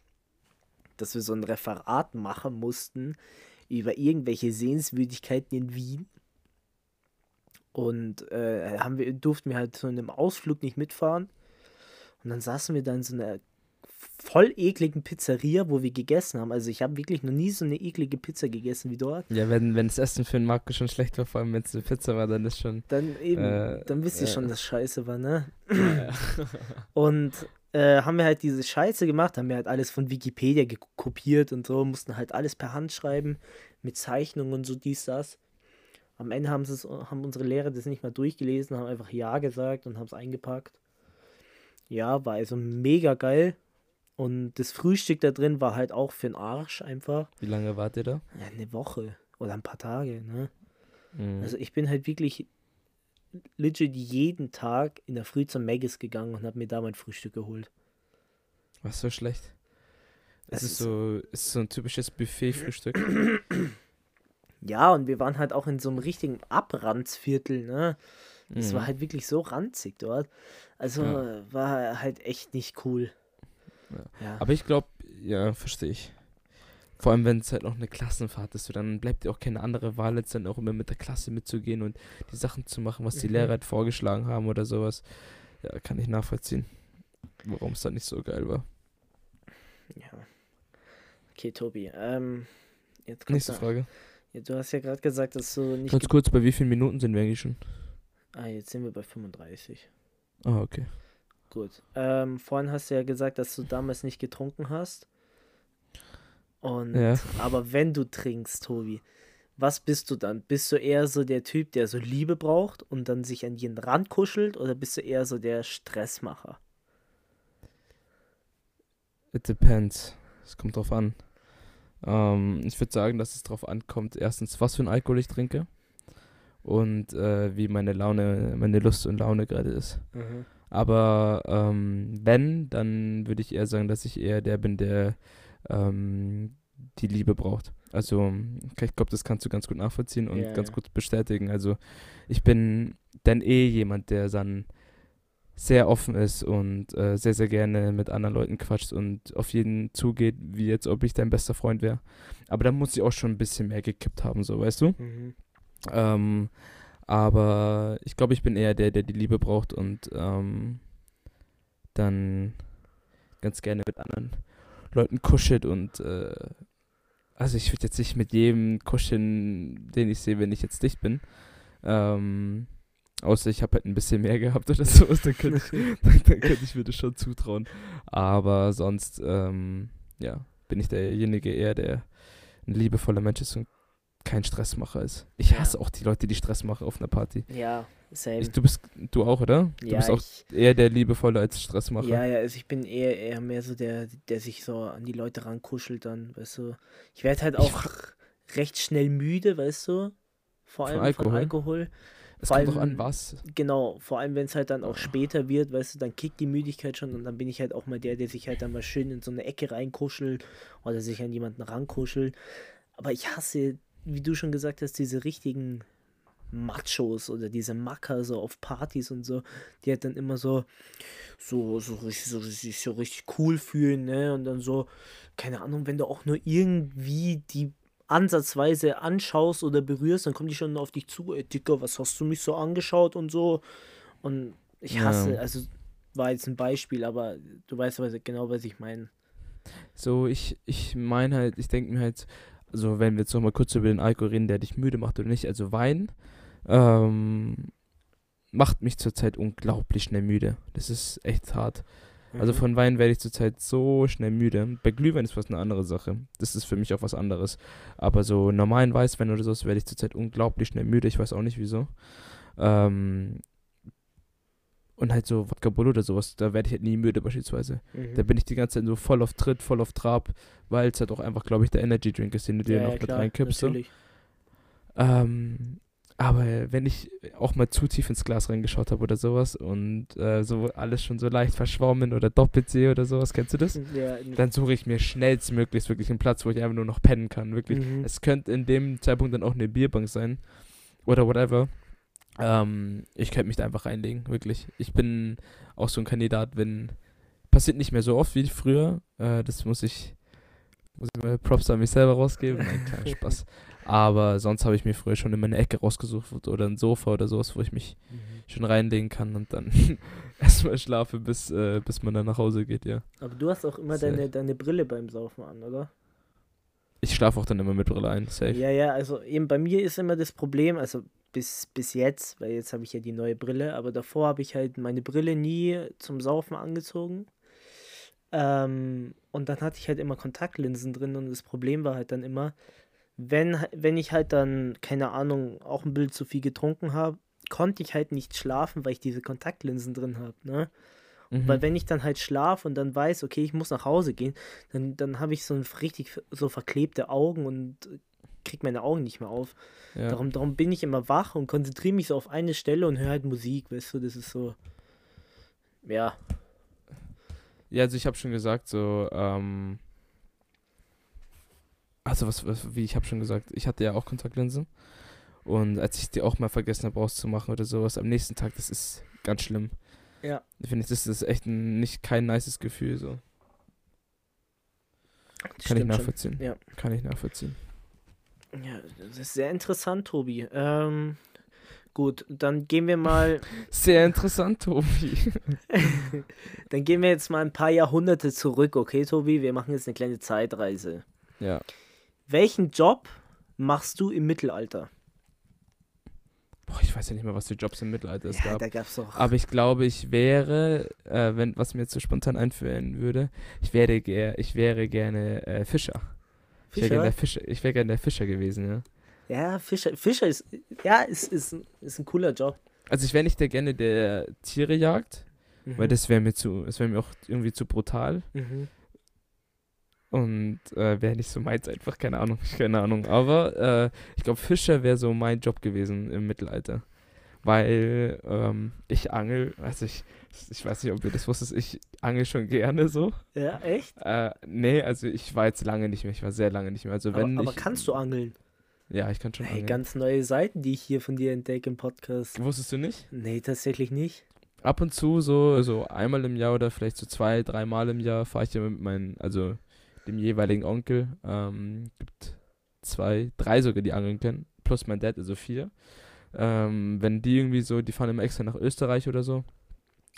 dass wir so ein Referat machen mussten über irgendwelche Sehenswürdigkeiten in Wien. Und äh, haben wir, durften wir halt in einem Ausflug nicht mitfahren. Und dann saßen wir da in so einer voll ekligen Pizzeria, wo wir gegessen haben. Also ich habe wirklich noch nie so eine eklige Pizza gegessen wie dort. Ja, wenn, wenn das Essen für den Marco schon schlecht war, vor allem wenn es eine Pizza war, dann ist schon. Dann eben, Äh, dann wisst ihr ja. schon, dass scheiße war, ne? Ja. Und äh, haben wir halt diese Scheiße gemacht, haben wir halt alles von Wikipedia kopiert und so, mussten halt alles per Hand schreiben, mit Zeichnungen und so dies, das. am Ende haben, haben unsere Lehrer das nicht mal durchgelesen, haben einfach Ja gesagt und haben es eingepackt. Ja, war also mega geil. Und das Frühstück da drin war halt auch für den Arsch einfach. Wie lange wart ihr da? Ja, eine Woche oder ein paar Tage, ne? Mhm. Also ich bin halt wirklich legit jeden Tag in der Früh zum Maggis gegangen und habe mir da mein Frühstück geholt. Was so schlecht? Es Es ist ist- so, ist so ein typisches Buffet-Frühstück. Ja, und wir waren halt auch in so einem richtigen Abrandsviertel, ne? Es Mhm. war halt wirklich so ranzig dort. Also Ja. war halt echt nicht cool. Ja. Aber ich glaube, ja, verstehe ich. Vor allem, wenn es halt noch eine Klassenfahrt ist, so, dann bleibt dir auch keine andere Wahl, als dann auch immer mit der Klasse mitzugehen und die Sachen zu machen, was die Mhm. Lehrer halt vorgeschlagen haben oder sowas. Ja, kann ich nachvollziehen, warum es dann nicht so geil war. ja. Okay, Tobi. Ähm, jetzt kommt Nächste da- Frage. Ja, du hast ja gerade gesagt, dass du nicht. Ganz kurz, bei wie vielen Minuten sind wir eigentlich schon? Ah, jetzt sind wir bei 35. Ah, okay. Gut. Ähm, vorhin hast du ja gesagt, dass du damals nicht getrunken hast. Und Ja. aber wenn du trinkst, Tobi, was bist du dann? Bist du eher so der Typ, der so Liebe braucht und dann sich an jeden Rand kuschelt, oder bist du eher so der Stressmacher? It depends. Es kommt drauf an. Ähm, ich würde sagen, dass es drauf ankommt, erstens, was für ein Alkohol ich trinke und äh, wie meine Laune, meine Lust und Laune gerade ist. Aber ähm, wenn, dann würde ich eher sagen, dass ich eher der bin, der ähm, die Liebe braucht. Also, ich glaube, das kannst du ganz gut nachvollziehen und Ja, ganz ja. gut bestätigen. Also, ich bin dann eh jemand, der dann sehr offen ist und äh, sehr, sehr gerne mit anderen Leuten quatscht und auf jeden zugeht, wie jetzt, ob ich dein bester Freund wäre. Aber da muss ich auch schon ein bisschen mehr gekippt haben, so, weißt du? Mhm. Ähm, aber ich glaube, ich bin eher der, der die Liebe braucht und ähm, dann ganz gerne mit anderen Leuten kuschelt und äh, also ich würde jetzt nicht mit jedem kuscheln, den ich sehe, wenn ich jetzt dicht bin. Ähm, außer ich habe halt ein bisschen mehr gehabt oder sowas, dann könnte ich, dann, könnte ich mir das schon zutrauen. Aber sonst, ähm, ja, bin ich derjenige eher, der ein liebevoller Mensch ist und kein Stressmacher ist. Ich Ja. hasse auch die Leute, die Stress machen auf einer Party. Ja, same. Ich, du bist, du auch, oder? Du ja, bist auch ich, eher der liebevolle als Stressmacher. ja, ja, also ich bin eher, eher mehr so der, der sich so an die Leute rankuschelt dann, weißt du. Ich werde halt Ich auch recht schnell müde, weißt du. Vor Von allem von Alkohol? Alkohol. es vor kommt doch allem- an, was. Genau, vor allem wenn es halt dann auch später wird, weißt du, dann kickt die Müdigkeit schon und dann bin ich halt auch mal der, der sich halt dann mal schön in so eine Ecke reinkuschelt oder sich an jemanden rankuschelt. Aber ich hasse, wie du schon gesagt hast, diese richtigen Machos oder diese Macker so auf Partys und so, die halt dann immer so so so richtig so, richtig- so richtig cool fühlen, ne? Und dann so keine Ahnung, wenn du auch nur irgendwie die ansatzweise anschaust oder berührst, dann kommen die schon auf dich zu, ey Dicker, was hast du mich so angeschaut und so. Und ich Ja. hasse, also war jetzt ein Beispiel, aber du weißt aber genau, was ich meine. So, ich, ich meine halt, ich denke mir halt, also wenn wir jetzt noch mal kurz über den Alkohol reden, der dich müde macht oder nicht, also Wein ähm, macht mich zurzeit unglaublich schnell müde. Das ist echt hart. Also Mhm. von Wein werde ich zurzeit so schnell müde. Bei Glühwein ist was eine andere Sache. Das ist für mich auch was anderes. Aber so normalen Weißwein oder so werde ich zurzeit unglaublich schnell müde. Ich weiß auch nicht wieso. Ähm, und halt so Wodka Bull oder sowas, da werde ich halt nie müde beispielsweise. Mhm. Da bin ich die ganze Zeit so voll auf Tritt, voll auf Trab, weil es halt auch einfach, glaube ich, der Energy Drink ist, den du dir noch mit reinkippst. Natürlich. Ähm, aber wenn ich auch mal zu tief ins Glas reingeschaut habe oder sowas und äh, so alles schon so leicht verschwommen oder doppelt sehe oder sowas, kennst du das? Ja, Dann suche ich mir schnellstmöglichst wirklich einen Platz, wo ich einfach nur noch pennen kann. Wirklich. mhm. Es könnte in dem Zeitpunkt dann auch eine Bierbank sein oder whatever. Ähm, ich könnte mich da einfach reinlegen, wirklich. Ich bin auch so ein Kandidat, wenn. Passiert nicht mehr so oft wie früher. Äh, das muss ich. Muss ich mal Props an mich selber rausgeben. Nein, kleiner Spaß. Aber sonst habe ich mir früher schon immer eine Ecke rausgesucht oder ein Sofa oder sowas, wo ich mich Mhm. schon reinlegen kann und dann erstmal schlafe, bis, äh, bis man dann nach Hause geht, ja. Aber du hast auch immer Safe. deine, deine Brille beim Saufen an, oder? Ich schlafe auch dann immer mit Brille ein, safe. Ja, ja, also eben bei mir ist immer das Problem, also bis, bis jetzt, weil jetzt habe ich ja die neue Brille, aber davor habe ich halt meine Brille nie zum Saufen angezogen. Ähm, und dann hatte ich halt immer Kontaktlinsen drin und das Problem war halt dann immer, wenn, wenn ich halt dann, keine Ahnung, auch ein Bild zu viel getrunken habe, konnte ich halt nicht schlafen, weil ich diese Kontaktlinsen drin habe, ne? Mhm. Weil wenn ich dann halt schlafe und dann weiß, okay, ich muss nach Hause gehen, dann, dann habe ich so ein richtig so verklebte Augen und krieg meine Augen nicht mehr auf. ja. Darum, darum bin ich immer wach und konzentriere mich so auf eine Stelle und höre halt Musik, weißt du, das ist so. Ja. Ja, also ich habe schon gesagt, so, ähm, also was, was wie ich habe schon gesagt, ich hatte ja auch Kontaktlinsen und als ich die auch mal vergessen habe auszumachen oder sowas, am nächsten Tag, das ist ganz schlimm. Ja. Ich finde, das ist echt ein, nicht kein nices Gefühl, so. das Kann ich nachvollziehen. Ja. Kann ich nachvollziehen. Ja, das ist sehr interessant, Tobi. Ähm, gut, dann gehen wir mal, Sehr interessant, Tobi. dann gehen wir jetzt mal ein paar Jahrhunderte zurück, okay, Tobi? Wir machen jetzt eine kleine Zeitreise. ja. Welchen Job machst du im Mittelalter? Boah, ich weiß ja nicht mehr, was für Jobs im Mittelalter es ja, gab. da gab's doch. Aber ich glaube, ich wäre, äh, wenn, was mir jetzt so spontan einfallen würde, ich wäre, ich wäre gerne äh, Fischer. Ich wäre gerne der Fischer, ich wäre gerne der Fischer gewesen, ja. Ja, Fischer. Fischer ist, ja, ist, ist, ist ein cooler Job. Also ich wäre nicht der gerne der Tiere jagt, Mhm. weil das wäre mir zu, das wäre mir auch irgendwie zu brutal Mhm. und äh, wäre nicht so meins einfach, keine Ahnung, keine Ahnung. Aber äh, ich glaube, Fischer wäre so mein Job gewesen im Mittelalter. Weil ähm, ich angel, also ich, ich weiß nicht, ob ihr das wusstet, ich angel schon gerne so. Ja, echt? Äh, nee, also ich war jetzt lange nicht mehr, ich war sehr lange nicht mehr. Also wenn aber, aber ich, kannst du angeln? Ja, ich kann schon Hey, angeln. ganz neue Seiten, die ich hier von dir entdecke im Podcast. Wusstest du nicht? Nee, tatsächlich nicht. Ab und zu so, so einmal im Jahr oder vielleicht so zwei, dreimal im Jahr fahre ich ja mit meinem, also dem jeweiligen Onkel. Ähm, gibt zwei, drei sogar, die angeln können. Plus mein Dad, also vier. Ähm, wenn die irgendwie so, die fahren immer extra nach Österreich oder so.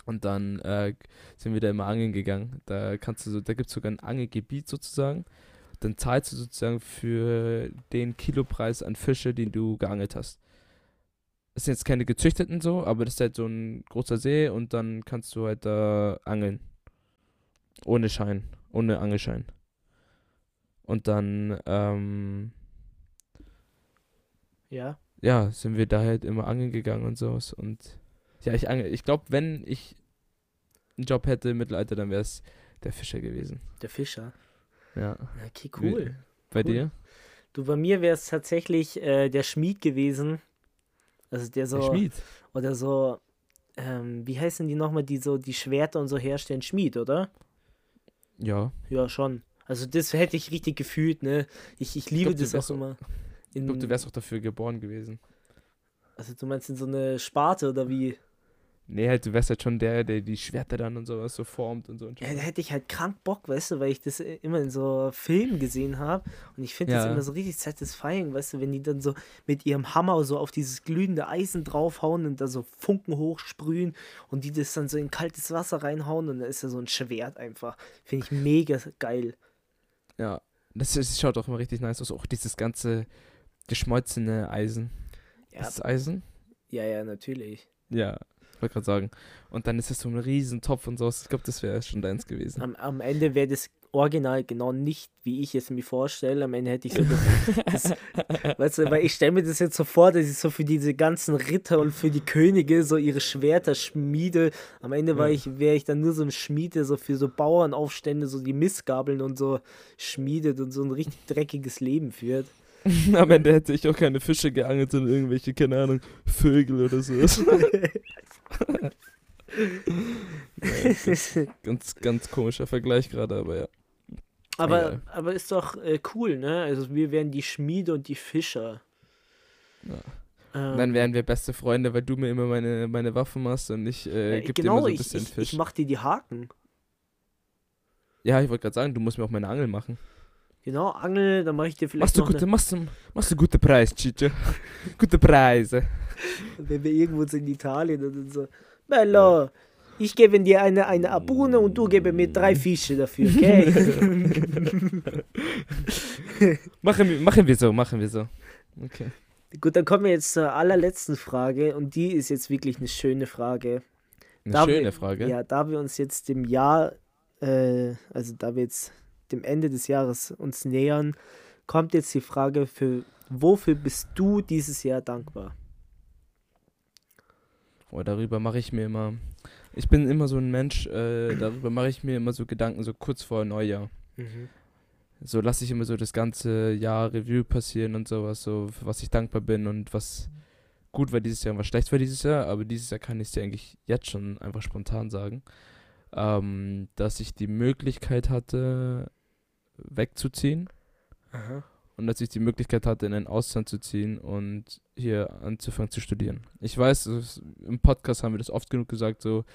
Und dann äh, sind wir da immer angeln gegangen. Da kannst du so, da gibt es sogar ein Angelgebiet sozusagen. Dann zahlst du sozusagen für den Kilopreis an Fische, den du geangelt hast. Das sind jetzt keine gezüchteten so, aber das ist halt so ein großer See und dann kannst du halt da angeln. Ohne Schein, ohne Angelschein. Und dann, ähm, Ja. Ja, sind wir da halt immer angeln gegangen und sowas. Und ja, ich angel. Ich glaube, wenn ich einen Job hätte im Mittelalter, dann wäre es der Fischer gewesen. Der Fischer. Ja. Okay, cool. Bei Cool. dir? Du, bei mir wäre es tatsächlich äh, der Schmied gewesen. Also der so. Der Schmied. Oder so. Ähm, wie heißen die nochmal, die so die Schwerter und so herstellen? Schmied, oder? Ja. Ja, schon. Also das hätte ich richtig gefühlt, ne? Ich, ich liebe glaub, du das auch immer. Ich glaube, du wärst auch dafür geboren gewesen. also du meinst in so eine Sparte oder wie? Nee, halt, du wärst halt schon der, der die Schwerter dann und sowas so formt und so. Und Ja, da hätte ich halt krank Bock, weißt du, weil ich das immer in so Filmen gesehen habe. Und ich finde das Ja. immer so richtig satisfying, weißt du, wenn die dann so mit ihrem Hammer so auf dieses glühende Eisen draufhauen und da so Funken hochsprühen und die das dann so in kaltes Wasser reinhauen und dann ist da so ein Schwert einfach. Finde ich mega geil. Ja, das, ist, schaut auch immer richtig nice aus. Auch dieses ganze geschmolzene Eisen. Ja, Ist das Eisen? ja, ja, natürlich. Ja, ich wollte gerade sagen. Und dann ist es so ein riesen Topf und sowas. Ich glaube, das wäre schon deins gewesen. Am, am Ende wäre das Original genau nicht, wie ich es mir vorstelle. Am Ende hätte ich so das, das weißt du, weil ich stelle mir das jetzt so vor, dass ich so für diese ganzen Ritter und für die Könige so ihre Schwerter schmiede. Am Ende war ich, wäre ich dann nur so ein Schmied, der so für so Bauernaufstände so die Missgabeln und so schmiedet und so ein richtig dreckiges Leben führt. Am Ende hätte ich auch keine Fische geangelt, sondern irgendwelche, keine Ahnung, Vögel oder sowas. ganz, ganz komischer Vergleich gerade, aber ja. aber, Egal. aber ist doch äh, cool, ne? Also wir wären die Schmiede und die Fischer. Ja. Ähm, Dann wären wir beste Freunde, weil du mir immer meine, meine Waffen machst und ich äh, äh, gib dir genau, immer so ein ich, bisschen ich, Fisch. ich mach dir die Haken. ja, ich wollte gerade sagen, du musst mir auch meine Angel machen. Genau, Angel, dann mache ich dir vielleicht Machst du, gute, eine, machst, du, machst du gute Preis, Chicho? gute Preise. wenn wir irgendwo sind in Italien und dann so, Bello, ich gebe dir eine, eine Abune und du gebe mir drei Fische dafür, okay? Machen wir, machen wir so, machen wir so. Okay. Gut, dann kommen wir jetzt zur allerletzten Frage und die ist jetzt wirklich eine schöne Frage. Eine Da schöne wir, Frage. Ja, da wir uns jetzt dem Jahr, äh, also da wir jetzt dem Ende des Jahres uns nähern, kommt jetzt die Frage, für wofür bist du dieses Jahr dankbar? Boah, darüber mache ich mir immer. Ich bin immer so ein Mensch, äh, darüber mache ich mir immer so Gedanken, so kurz vor Neujahr. Mhm. So lasse ich immer so das ganze Jahr Review passieren und sowas, so für was ich dankbar bin und was gut war dieses Jahr und was schlecht war dieses Jahr, aber dieses Jahr kann ich es dir eigentlich jetzt schon einfach spontan sagen, ähm, dass ich die Möglichkeit hatte, wegzuziehen Aha. und dass ich die Möglichkeit hatte, in ein Ausland zu ziehen und hier anzufangen zu studieren. Ich weiß, im Podcast haben wir das oft genug gesagt, so,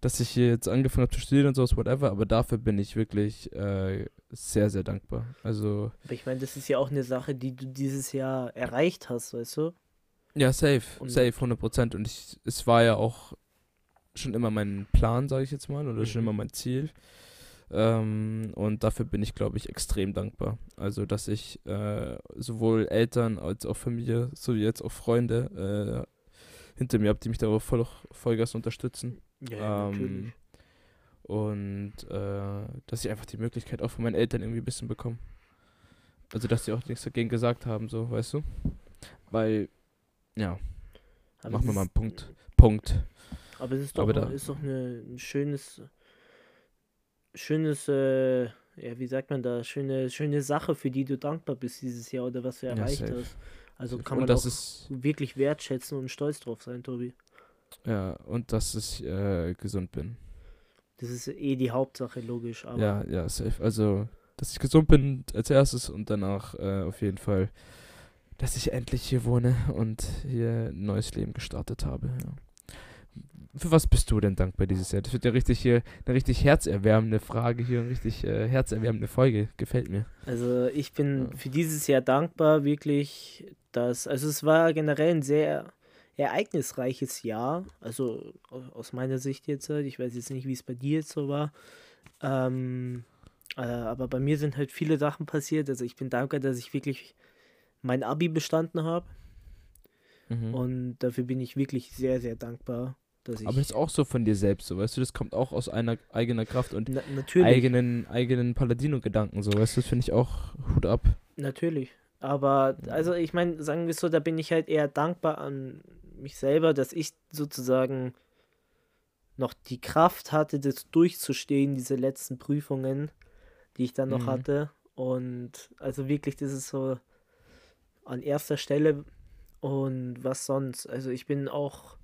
dass ich hier jetzt angefangen habe zu studieren und sowas, whatever, aber dafür bin ich wirklich äh, sehr, sehr dankbar. Also, Aber ich meine, das ist ja auch eine Sache, die du dieses Jahr erreicht hast, weißt du? ja, safe, Und- safe, 100 Prozent. Und ich, es war ja auch schon immer mein Plan, sage ich jetzt mal, oder schon Mhm. immer mein Ziel. Ähm, und dafür bin ich, glaube ich, extrem dankbar. Also, dass ich äh, sowohl Eltern als auch Familie, sowie jetzt auch Freunde äh, hinter mir habe, die mich darauf voll, Vollgas unterstützen. Ja, Ähm, und äh, dass ich einfach die Möglichkeit auch von meinen Eltern irgendwie ein bisschen bekomme. Also, dass sie auch nichts dagegen gesagt haben, so, weißt du? Weil, ja, Aber machen wir mal einen Punkt. Punkt. Aber es ist doch, Aber da- ist doch eine, ein schönes, schönes, äh, ja, wie sagt man da, schöne, schöne Sache, für die du dankbar bist dieses Jahr oder was du Ja, erreicht safe. hast. Also kann man das wirklich wertschätzen und stolz drauf sein, Tobi. ja, und dass ich äh, gesund bin. Das ist eh die Hauptsache, logisch. Aber Ja, ja, safe. Also, dass ich gesund bin als erstes und danach äh, auf jeden Fall, dass ich endlich hier wohne und hier ein neues Leben gestartet habe. Ja. Für was bist du denn dankbar dieses Jahr? Das wird ja richtig hier eine richtig herzerwärmende Frage hier, eine richtig äh, herzerwärmende Folge. Gefällt mir. Also ich bin Ja. für dieses Jahr dankbar, wirklich, dass, also es war generell ein sehr ereignisreiches Jahr, also au- aus meiner Sicht jetzt, halt. ich weiß jetzt nicht, wie es bei dir jetzt so war, ähm, äh, aber bei mir sind halt viele Sachen passiert, also ich bin dankbar, dass ich wirklich mein Abi bestanden habe Mhm. und dafür bin ich wirklich sehr, sehr dankbar, dass ich, Aber das ist auch so von dir selbst, so weißt du, das kommt auch aus einer eigener Kraft und na, eigenen, eigenen Paladino-Gedanken, so weißt du, das finde ich auch Hut ab. Natürlich. Aber, also ich meine, sagen wir so, da bin ich halt eher dankbar an mich selber, dass ich sozusagen noch die Kraft hatte, das durchzustehen, diese letzten Prüfungen, die ich dann noch Mhm. hatte. Und also wirklich, das ist so an erster Stelle. Und was sonst? Also ich bin auch,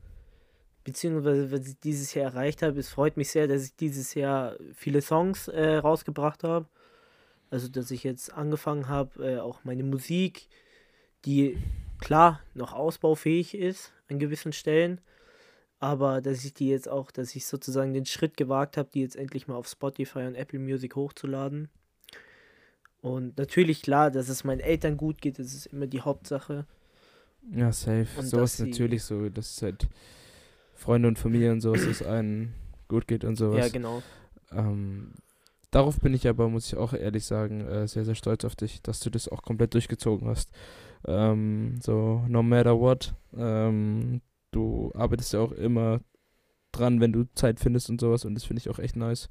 beziehungsweise was ich dieses Jahr erreicht habe, es freut mich sehr, dass ich dieses Jahr viele Songs äh, rausgebracht habe. Also, dass ich jetzt angefangen habe, äh, auch meine Musik, die klar noch ausbaufähig ist an gewissen Stellen, aber dass ich die jetzt auch, dass ich sozusagen den Schritt gewagt habe, die jetzt endlich mal auf Spotify und Apple Music hochzuladen. Und natürlich klar, dass es meinen Eltern gut geht, das ist immer die Hauptsache. Ja, safe. Und dass sie- natürlich so, dass es halt Freunde und Familie und sowas, dass es allen gut geht und sowas. Ja, genau. Ähm, darauf bin ich aber, muss ich auch ehrlich sagen, äh, sehr, sehr stolz auf dich, dass du das auch komplett durchgezogen hast. Ähm, so, no matter what. Ähm, du arbeitest ja auch immer dran, wenn du Zeit findest und sowas. Und das finde ich auch echt nice,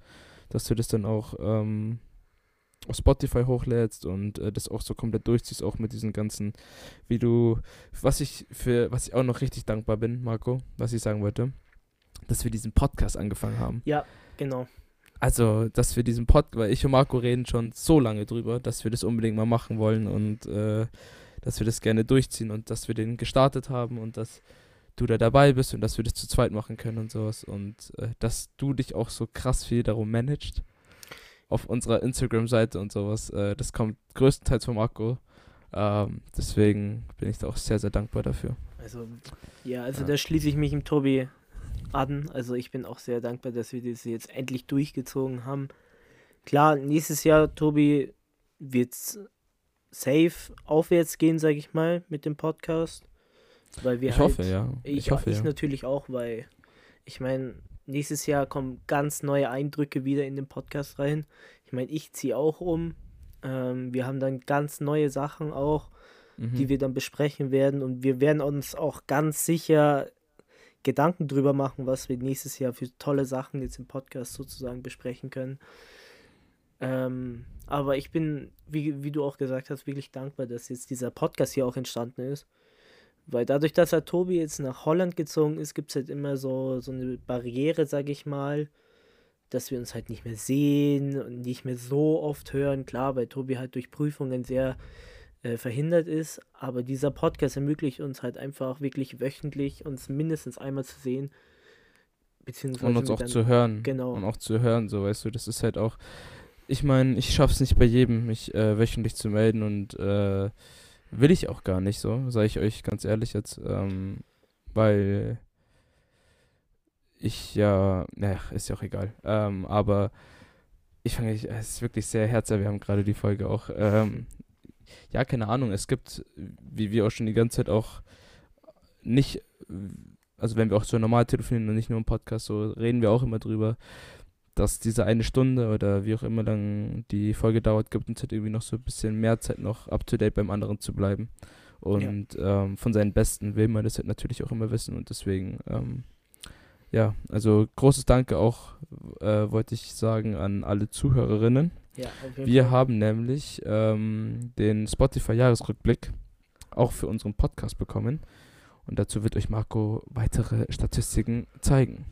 dass du das dann auch ähm, auf Spotify hochlädst und äh, das auch so komplett durchziehst, auch mit diesen ganzen, wie du, was ich für, was ich auch noch richtig dankbar bin, Marco, was ich sagen wollte, dass wir diesen Podcast angefangen haben. Ja, genau. Also, dass wir diesen Pod, weil ich und Marco reden schon so lange drüber, dass wir das unbedingt mal machen wollen und äh, dass wir das gerne durchziehen und dass wir den gestartet haben und dass du da dabei bist und dass wir das zu zweit machen können und sowas und äh, dass du dich auch so krass viel darum managst auf unserer Instagram-Seite und sowas. Äh, das kommt größtenteils von Marco. Ähm, deswegen bin ich da auch sehr, sehr dankbar dafür. Also, ja, also Ja. da schließe ich mich im Tobi an. Also ich bin auch sehr dankbar, dass wir das jetzt endlich durchgezogen haben. Klar, nächstes Jahr, Tobi, wird safe aufwärts gehen, sage ich mal, mit dem Podcast. Weil wir ich halt, hoffe, ja. Ich, Ich, hoffe, ich ja. natürlich auch, weil ich meine, nächstes Jahr kommen ganz neue Eindrücke wieder in den Podcast rein. Ich meine, ich ziehe auch um. Ähm, wir haben dann ganz neue Sachen auch Mhm. die wir dann besprechen werden. Und wir werden uns auch ganz sicher Gedanken drüber machen, was wir nächstes Jahr für tolle Sachen jetzt im Podcast sozusagen besprechen können. Ähm, aber ich bin, wie, wie du auch gesagt hast, wirklich dankbar, dass jetzt dieser Podcast hier auch entstanden ist. Weil dadurch, dass er Tobi jetzt nach Holland gezogen ist, gibt es halt immer so, so eine Barriere, sag ich mal, dass wir uns halt nicht mehr sehen und nicht mehr so oft hören. Klar, weil Tobi halt durch Prüfungen sehr äh, verhindert ist, aber dieser Podcast ermöglicht uns halt einfach wirklich wöchentlich uns mindestens einmal zu sehen. Beziehungsweise und uns auch zu hören. Genau. Und auch zu hören, so weißt du, das ist halt auch. Ich meine, ich schaff's nicht bei jedem, mich äh, wöchentlich zu melden und äh, will ich auch gar nicht so, sage ich euch ganz ehrlich jetzt, ähm, weil ich ja, naja, ist ja auch egal. Ähm, aber ich fange, es ist wirklich sehr herzlich. Wir haben gerade die Folge auch. Ähm, ja, keine Ahnung. Es gibt, wie wir auch schon die ganze Zeit auch nicht, also wenn wir auch so normal telefonieren und nicht nur im Podcast, so reden wir auch immer drüber, dass diese eine Stunde oder wie auch immer lang die Folge dauert, gibt uns halt irgendwie noch so ein bisschen mehr Zeit, noch up to date beim anderen zu bleiben. Und ja. ähm, von seinen Besten will man das halt natürlich auch immer wissen und deswegen ähm, ja, also großes Danke auch, äh, wollte ich sagen, an alle Zuhörerinnen. Ja, Wir Fall. haben nämlich ähm, den Spotify-Jahresrückblick auch für unseren Podcast bekommen. Und dazu wird euch Marco weitere Statistiken zeigen.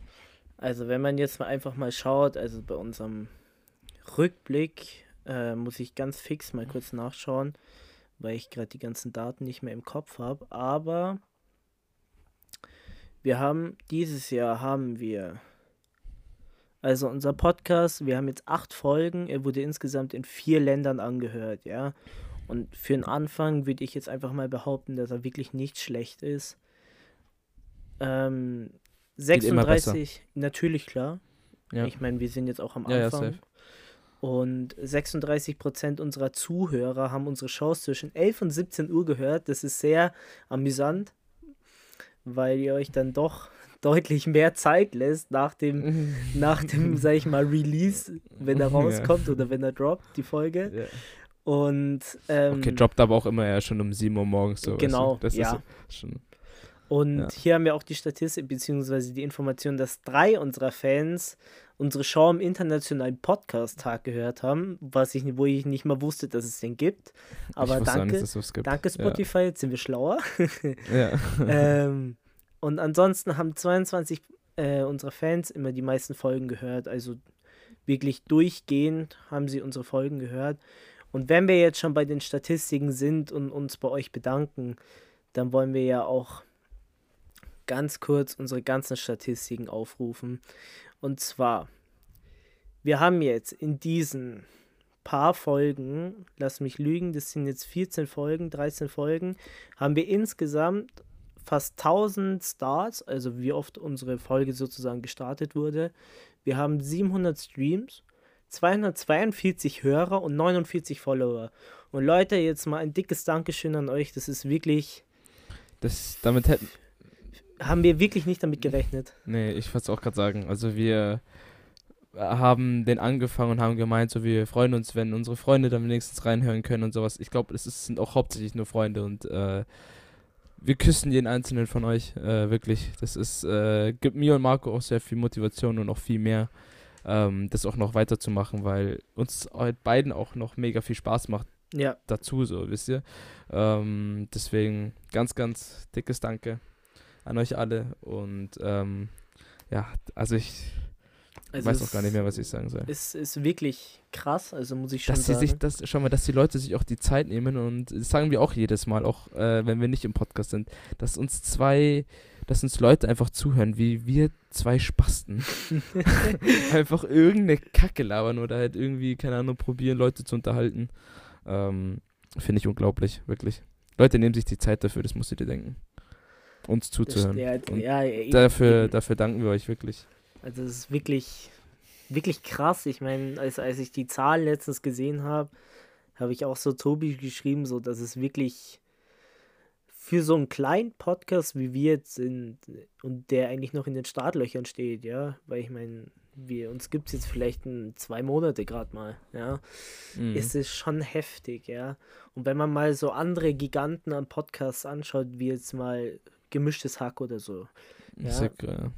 Also wenn man jetzt mal einfach mal schaut, also bei unserem Rückblick äh, muss ich ganz fix mal kurz nachschauen, weil ich gerade die ganzen Daten nicht mehr im Kopf habe. Aber wir haben dieses Jahr haben wir also unser Podcast, wir haben jetzt acht Folgen, er wurde insgesamt in vier Ländern angehört, ja. Und für den Anfang würde ich jetzt einfach mal behaupten, dass er wirklich nicht schlecht ist. Ähm, 36, natürlich klar. Ja. Ich meine, wir sind jetzt auch am Anfang. Ja, ja, und 36% unserer Zuhörer haben unsere Shows zwischen 11 und 17 Uhr gehört. Das ist sehr amüsant weil ihr euch dann doch deutlich mehr Zeit lässt nach dem, nach dem, sag ich mal, Release, wenn er rauskommt oder wenn er droppt, die Folge. Und ähm, okay, droppt aber auch immer ja schon um 7 Uhr morgens so. Genau, das ja. Ist schon, und ja. hier haben wir auch die Statistik bzw. die Information, dass drei unserer Fans unsere Show am internationalen Podcast-Tag gehört haben, was ich, wo ich nicht mal wusste, dass es den gibt. Aber danke, nicht, gibt. danke Spotify, ja. jetzt sind wir schlauer. ja. ähm, und ansonsten haben 22 äh, unserer Fans immer die meisten Folgen gehört. Also wirklich durchgehend haben sie unsere Folgen gehört. Und wenn wir jetzt schon bei den Statistiken sind und uns bei euch bedanken, dann wollen wir ja auch ganz kurz unsere ganzen Statistiken aufrufen. Und zwar, wir haben jetzt in diesen paar Folgen, lass mich lügen, das sind jetzt 14 Folgen, 13 Folgen, haben wir insgesamt fast 1000 Starts, also wie oft unsere Folge sozusagen gestartet wurde. Wir haben 700 Streams, 242 Hörer und 49 Follower. Und Leute, jetzt mal ein dickes Dankeschön an euch. Das ist wirklich. Das, damit hätten, haben wir wirklich nicht damit gerechnet. Nee, ich wollte es auch gerade sagen. Also wir haben den angefangen und haben gemeint, so wir freuen uns, wenn unsere Freunde dann wenigstens reinhören können und sowas. Ich glaube, es sind auch hauptsächlich nur Freunde und äh, wir küssen jeden einzelnen von euch, äh, wirklich. Das ist, äh, gibt mir und Marco auch sehr viel Motivation und auch viel mehr, ähm, das auch noch weiterzumachen, weil uns halt beiden auch noch mega viel Spaß macht. Ja. Dazu, so, wisst ihr. Ähm, deswegen ganz, ganz dickes Danke an euch alle. Und ähm, ja, also ich also weiß auch gar nicht mehr, was ich sagen soll. Es ist wirklich krass, also muss ich schon dass sagen. Sie sich das, schau mal, dass die Leute sich auch die Zeit nehmen und das sagen wir auch jedes Mal, auch äh, wenn wir nicht im Podcast sind, dass uns zwei, dass uns Leute einfach zuhören, wie wir zwei Spasten einfach irgendeine Kacke labern oder halt irgendwie, keine Ahnung, probieren, Leute zu unterhalten. Ähm, Finde ich unglaublich, wirklich. Leute nehmen sich die Zeit dafür, das musst du dir denken uns zuzuhören. Ja, ja, dafür, dafür danken wir euch wirklich. Also es ist wirklich, wirklich krass. Ich meine, als, als ich die Zahlen letztens gesehen habe, habe ich auch so Tobi geschrieben, so dass es wirklich für so einen kleinen Podcast wie wir jetzt sind und der eigentlich noch in den Startlöchern steht, ja, weil ich meine, wir uns gibt es jetzt vielleicht ein, zwei Monate gerade mal, ja, mhm. ist es schon heftig, ja. Und wenn man mal so andere Giganten an Podcasts anschaut, wie jetzt mal gemischtes Hack oder so. Ja, Sick, ja.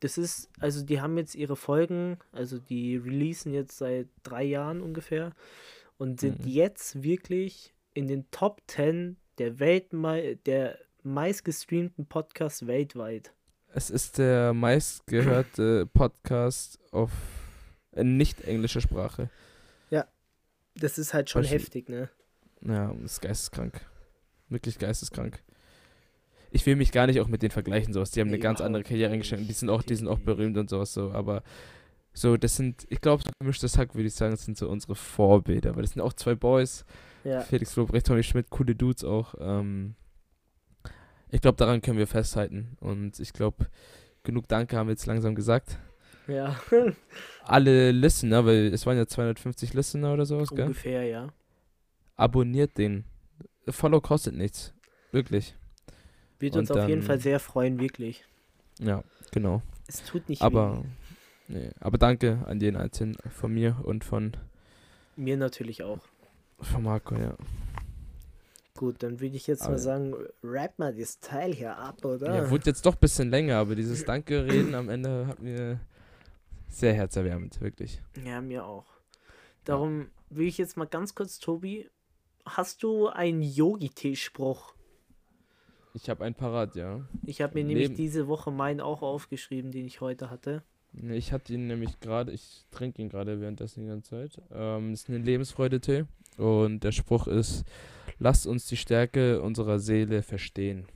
das ist, also die haben jetzt ihre Folgen, also die releasen jetzt seit drei Jahren ungefähr und sind Mhm. jetzt wirklich in den Top 10 der Weltmei der meistgestreamten Podcasts weltweit. Es ist der meistgehörte Podcast auf äh, nicht englischer Sprache. Das ist halt schon heftig, ne? Ja, das ist geisteskrank. Wirklich geisteskrank. Ich will mich gar nicht auch mit denen vergleichen, sowas. Die haben eine ganz andere Karriere eingeschränkt. Die sind auch, die sind auch berühmt und sowas so, aber so, das sind, ich glaube, so gemischtes Hack, würde ich sagen, das sind so unsere Vorbilder, weil das sind auch zwei Boys. Ja. Felix Lobrecht, Tony Schmidt, coole Dudes auch. Ähm, ich glaube, daran können wir festhalten. Und ich glaube, genug Danke haben wir jetzt langsam gesagt. Ja. Alle Listener, weil es waren ja 250 Listener oder sowas, gell? Ungefähr, ja. Abonniert den. Follow kostet nichts. Wirklich. Wird uns auf jeden dann- Fall sehr freuen, wirklich. Ja, genau. Es tut nicht Aber, weh. nee, aber danke an jeden Einzelnen von mir und von, Mir natürlich auch. von Marco, ja. Gut, dann würde ich jetzt Aber- mal sagen, rap mal das Teil hier ab, oder? Ja, wurde jetzt doch ein bisschen länger, aber dieses Danke-Reden am Ende hat mir sehr herzerwärmend, wirklich. Ja, mir auch. Darum will ich jetzt mal ganz kurz, Tobi, hast du einen Yogi-Tee-Spruch? Ich habe ein Parat, ja. Ich habe mir nämlich Leben- diese Woche meinen auch aufgeschrieben, den ich heute hatte. Ich hatte ihn nämlich gerade, ich trinke ihn gerade währenddessen die ganze Zeit. Ähm, es ist ein Lebensfreude-Tee und der Spruch ist, lasst uns die Stärke unserer Seele verstehen.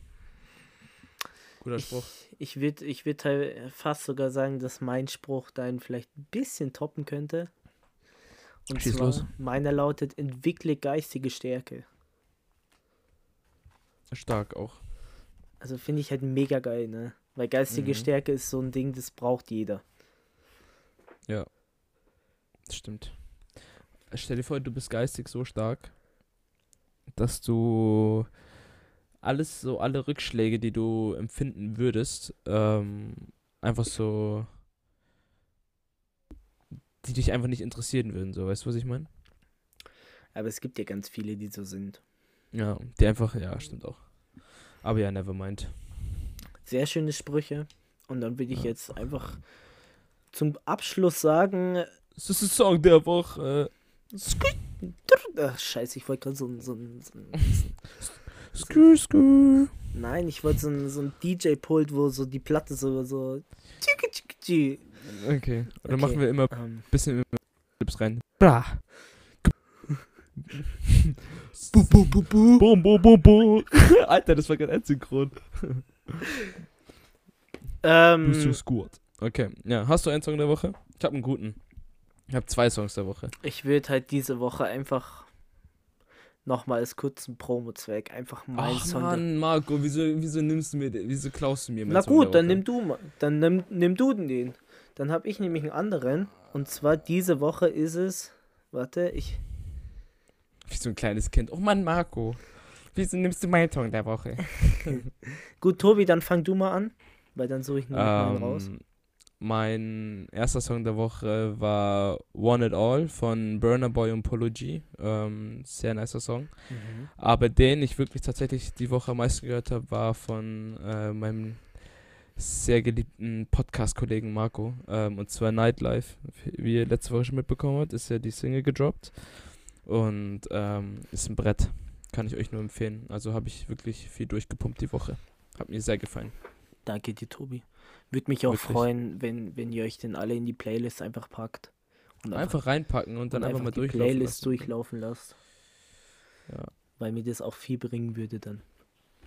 Guter Ich, Spruch. ich würde ich würd halt fast sogar sagen, dass mein Spruch deinen vielleicht ein bisschen toppen könnte. Und Schieß zwar, los. meiner lautet, entwickle geistige Stärke. Stark auch. Also finde ich halt mega geil, ne? Weil geistige Mhm. Stärke ist so ein Ding, das braucht jeder. Das stimmt. Stell dir vor, du bist geistig so stark, dass du alles, so alle Rückschläge, die du empfinden würdest, ähm, einfach so, die dich einfach nicht interessieren würden, so, weißt du, was ich meine? Aber es gibt ja ganz viele, die so sind. Ja, die einfach, ja, stimmt auch. Aber ja, never mind. Sehr schöne Sprüche. Und dann will ich Ja. jetzt einfach zum Abschluss sagen. Das ist der Song der Woche. Ach, scheiße, ich wollte gerade so ein. So ein, so ein Skrr, skrr. nein, ich wollte so ein, so ein DJ-Pult, wo so die Platte so. so tschicki, tschicki, tschicki. Okay, und dann Okay. machen wir immer ein Ähm, bisschen Clips rein. Bra. bu, bu, bu, bu. Bum, bum, bum, bum. Alter, das war gerade asynchron. Ähm, Bist du Squad. Okay, ja. Hast du einen Song der Woche? Ich habe einen guten. Ich habe zwei Songs der Woche. ich würde halt diese Woche einfach nochmal als kurzen Promo-Zweck einfach mein Ach Song. Mann, Marco, wieso, wieso nimmst du mir, den- wieso klaust du mir meinen Na Song gut, dann nimm du mal. Dann nimm, nimm du den. Dann habe ich nämlich einen anderen. Und zwar diese Woche ist es. Warte, ich. Wie so ein kleines Kind. Oh Mann, Marco. Wieso nimmst du meinen Song der Woche? Gut, Tobi, dann fang du mal an. Weil dann suche ich nämlich meinen raus. Ähm, mein erster Song der Woche war One It All von Burner Boy und Polo G. Ähm, sehr nicer Song. Mhm. Aber den ich wirklich tatsächlich die Woche am meisten gehört habe, war von äh, meinem sehr geliebten Podcast-Kollegen Marco. Ähm, und zwar Nightlife. Wie ihr letzte Woche schon mitbekommen habt, ist ja die Single gedroppt. Und ähm, ist ein Brett. Kann ich euch nur empfehlen. Also habe ich wirklich viel durchgepumpt die Woche. Hat mir sehr gefallen. Danke dir, Tobi. Würde mich auch Wirklich. freuen, wenn, wenn ihr euch den alle in die Playlist einfach packt. Und Einfach reinpacken und und dann einfach, mal die durchlaufen Playlist lassen. durchlaufen lasst. Ja. Weil mir das auch viel bringen würde dann.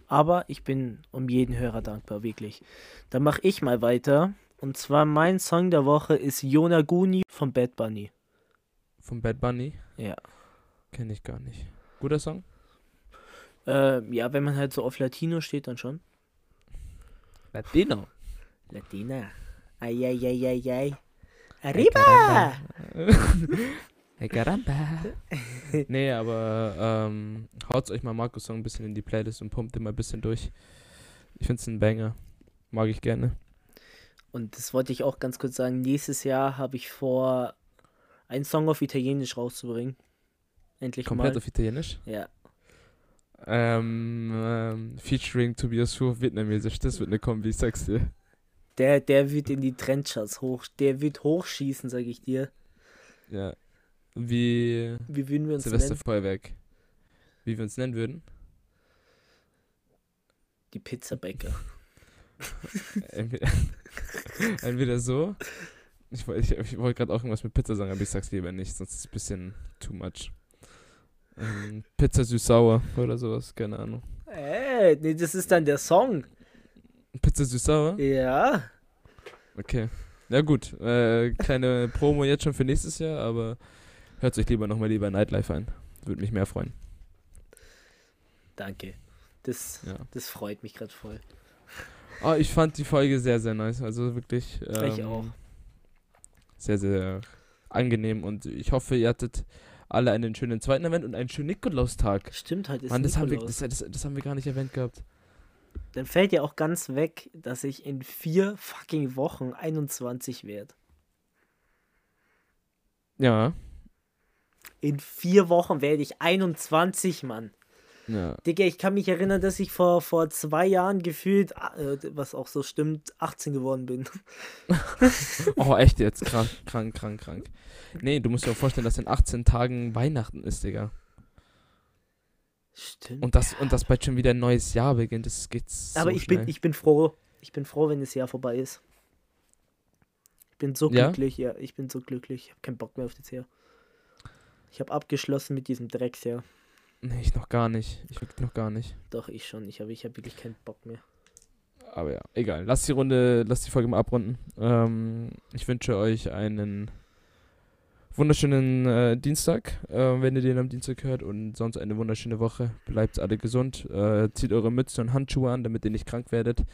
Aber ich bin um jeden Hörer dankbar, wirklich. Dann mache ich mal weiter. Und zwar mein Song der Woche ist Yonaguni von Bad Bunny. Von Bad Bunny. Ja. Kenne ich gar nicht. Guter Song? Äh, ja, wenn man halt so auf Latino steht, dann schon. Latino. Latina. Eieieiei. Arriba! Hey, caramba. nee, aber ähm, haut euch mal Markus Song ein bisschen in die Playlist und pumpt den mal ein bisschen durch. Ich finde es ein Banger. Mag ich gerne. Und das wollte ich auch ganz kurz sagen. Nächstes Jahr habe ich vor, einen Song auf Italienisch rauszubringen. Endlich Komplett mal. auf Italienisch. Ja. Ähm, ähm, featuring Tobias Schur Vietnamesisch. Das wird eine Kombi, ich sag's dir. Der, der wird in die Trendcharts hoch. Der wird hochschießen, sag ich dir. Ja. Wie Wie würden wir uns nennen? Silvesterfeuerwerk. Wie wir uns nennen würden. Die Pizzabäcker. Entweder, entweder so. Ich, ich, ich wollte gerade auch irgendwas mit Pizza sagen, aber ich sag's lieber nicht, sonst ist es ein bisschen too much. Ähm, Pizza süß-sauer oder sowas, keine Ahnung. Äh, nee, das ist dann der Song. Pizza süß-sauer? Ja. Okay. Ja gut, äh, kleine Promo jetzt schon für nächstes Jahr, aber hört euch lieber nochmal lieber Nightlife ein. Würde mich mehr freuen. Danke. Das, Ja. das freut mich gerade voll. Ah, ich fand die Folge sehr, sehr nice. Also wirklich. Ähm, Ich auch. Sehr, sehr angenehm und ich hoffe, ihr hattet alle einen schönen zweiten Advent und einen schönen Nikolaustag. Stimmt, heute ist Mann, das haben, wir, Nikolaus. das, das, das haben wir gar nicht erwähnt gehabt. Dann fällt ja auch ganz weg, dass ich in vier fucking Wochen 21 werde. Ja. In vier Wochen werde ich 21, Mann. Ja. Digga, ich kann mich erinnern, dass ich vor, vor zwei Jahren gefühlt, äh, was auch so stimmt, 18 geworden bin. Oh, echt jetzt? Krank, krank, krank, krank. Nee, du musst dir auch vorstellen, dass in 18 Tagen Weihnachten ist, Digga. Stimmt. Und das, und das bald schon wieder ein neues Jahr beginnt. Das geht so Aber ich schnell. bin, ich bin froh. Ich bin froh, wenn das Jahr vorbei ist. Ich bin so Ja? glücklich, ja, ich bin so glücklich. Ich habe keinen Bock mehr auf das Jahr. Ich habe abgeschlossen mit diesem Drecksjahr. Nee, ich noch gar nicht. Ich wirklich noch gar nicht. Doch, ich schon. Ich habe ich hab wirklich keinen Bock mehr. Aber ja, egal. Lass die Runde, lass die Folge mal abrunden. Ähm, ich wünsche euch einen wunderschönen äh, Dienstag, äh, wenn ihr den am Dienstag hört und sonst eine wunderschöne Woche. Bleibt alle gesund. Äh, zieht eure Mütze und Handschuhe an, damit ihr nicht krank werdet.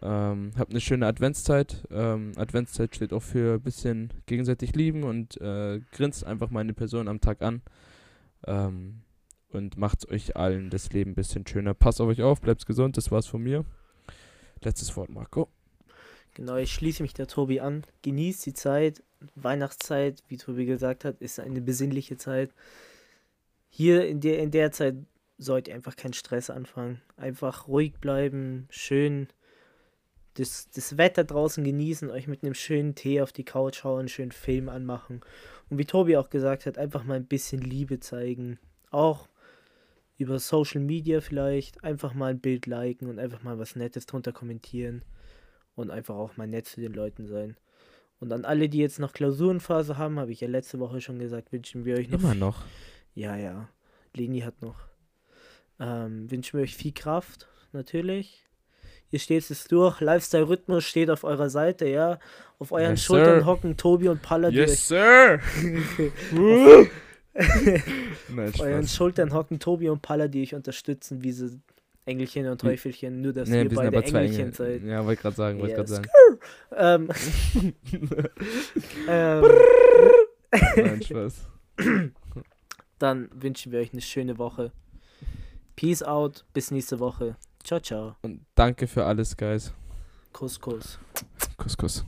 Ähm, habt eine schöne Adventszeit. Ähm, Adventszeit steht auch für ein bisschen gegenseitig lieben und äh, grinst einfach mal eine Person am Tag an. Ähm, und macht euch allen das Leben ein bisschen schöner. Passt auf euch auf, bleibt gesund. Das war's von mir. Letztes Wort, Marco. Genau, ich schließe mich der Tobi an. Genießt die Zeit. Weihnachtszeit, wie Tobi gesagt hat, ist eine besinnliche Zeit. Hier in der, in der Zeit sollt ihr einfach keinen Stress anfangen. Einfach ruhig bleiben, schön das, das Wetter draußen genießen, euch mit einem schönen Tee auf die Couch hauen, einen schönen Film anmachen. Und wie Tobi auch gesagt hat, einfach mal ein bisschen Liebe zeigen. Auch über Social Media vielleicht. Einfach mal ein Bild liken und einfach mal was Nettes drunter kommentieren und einfach auch mal nett zu den Leuten sein. Und an alle, die jetzt noch Klausurenphase haben, habe ich ja letzte Woche schon gesagt, wünschen wir euch noch. Immer noch. Ja, ja. Leni hat noch. Ähm, wünschen wir euch viel Kraft, natürlich. Ihr steht es durch. Lifestyle-Rhythmus steht auf eurer Seite, ja. Auf euren Yes, Schultern sir. hocken Tobi und Palla, die euch sir! Nein, auf euren. Schultern hocken Tobi und Palla, die euch unterstützen, wie so Engelchen und. Teufelchen, nur dass Nee, ihr beide aber zwei Engelchen Engel. seid. Ja, wollte gerade sagen, wollte Ja, gerade sagen. Ähm, ähm, Nein, Spaß. dann wünschen wir euch eine schöne Woche. Peace out, bis nächste Woche. Ciao, ciao. Und danke für alles, Guys. Kuss, Kuss. Kuss, Kuss.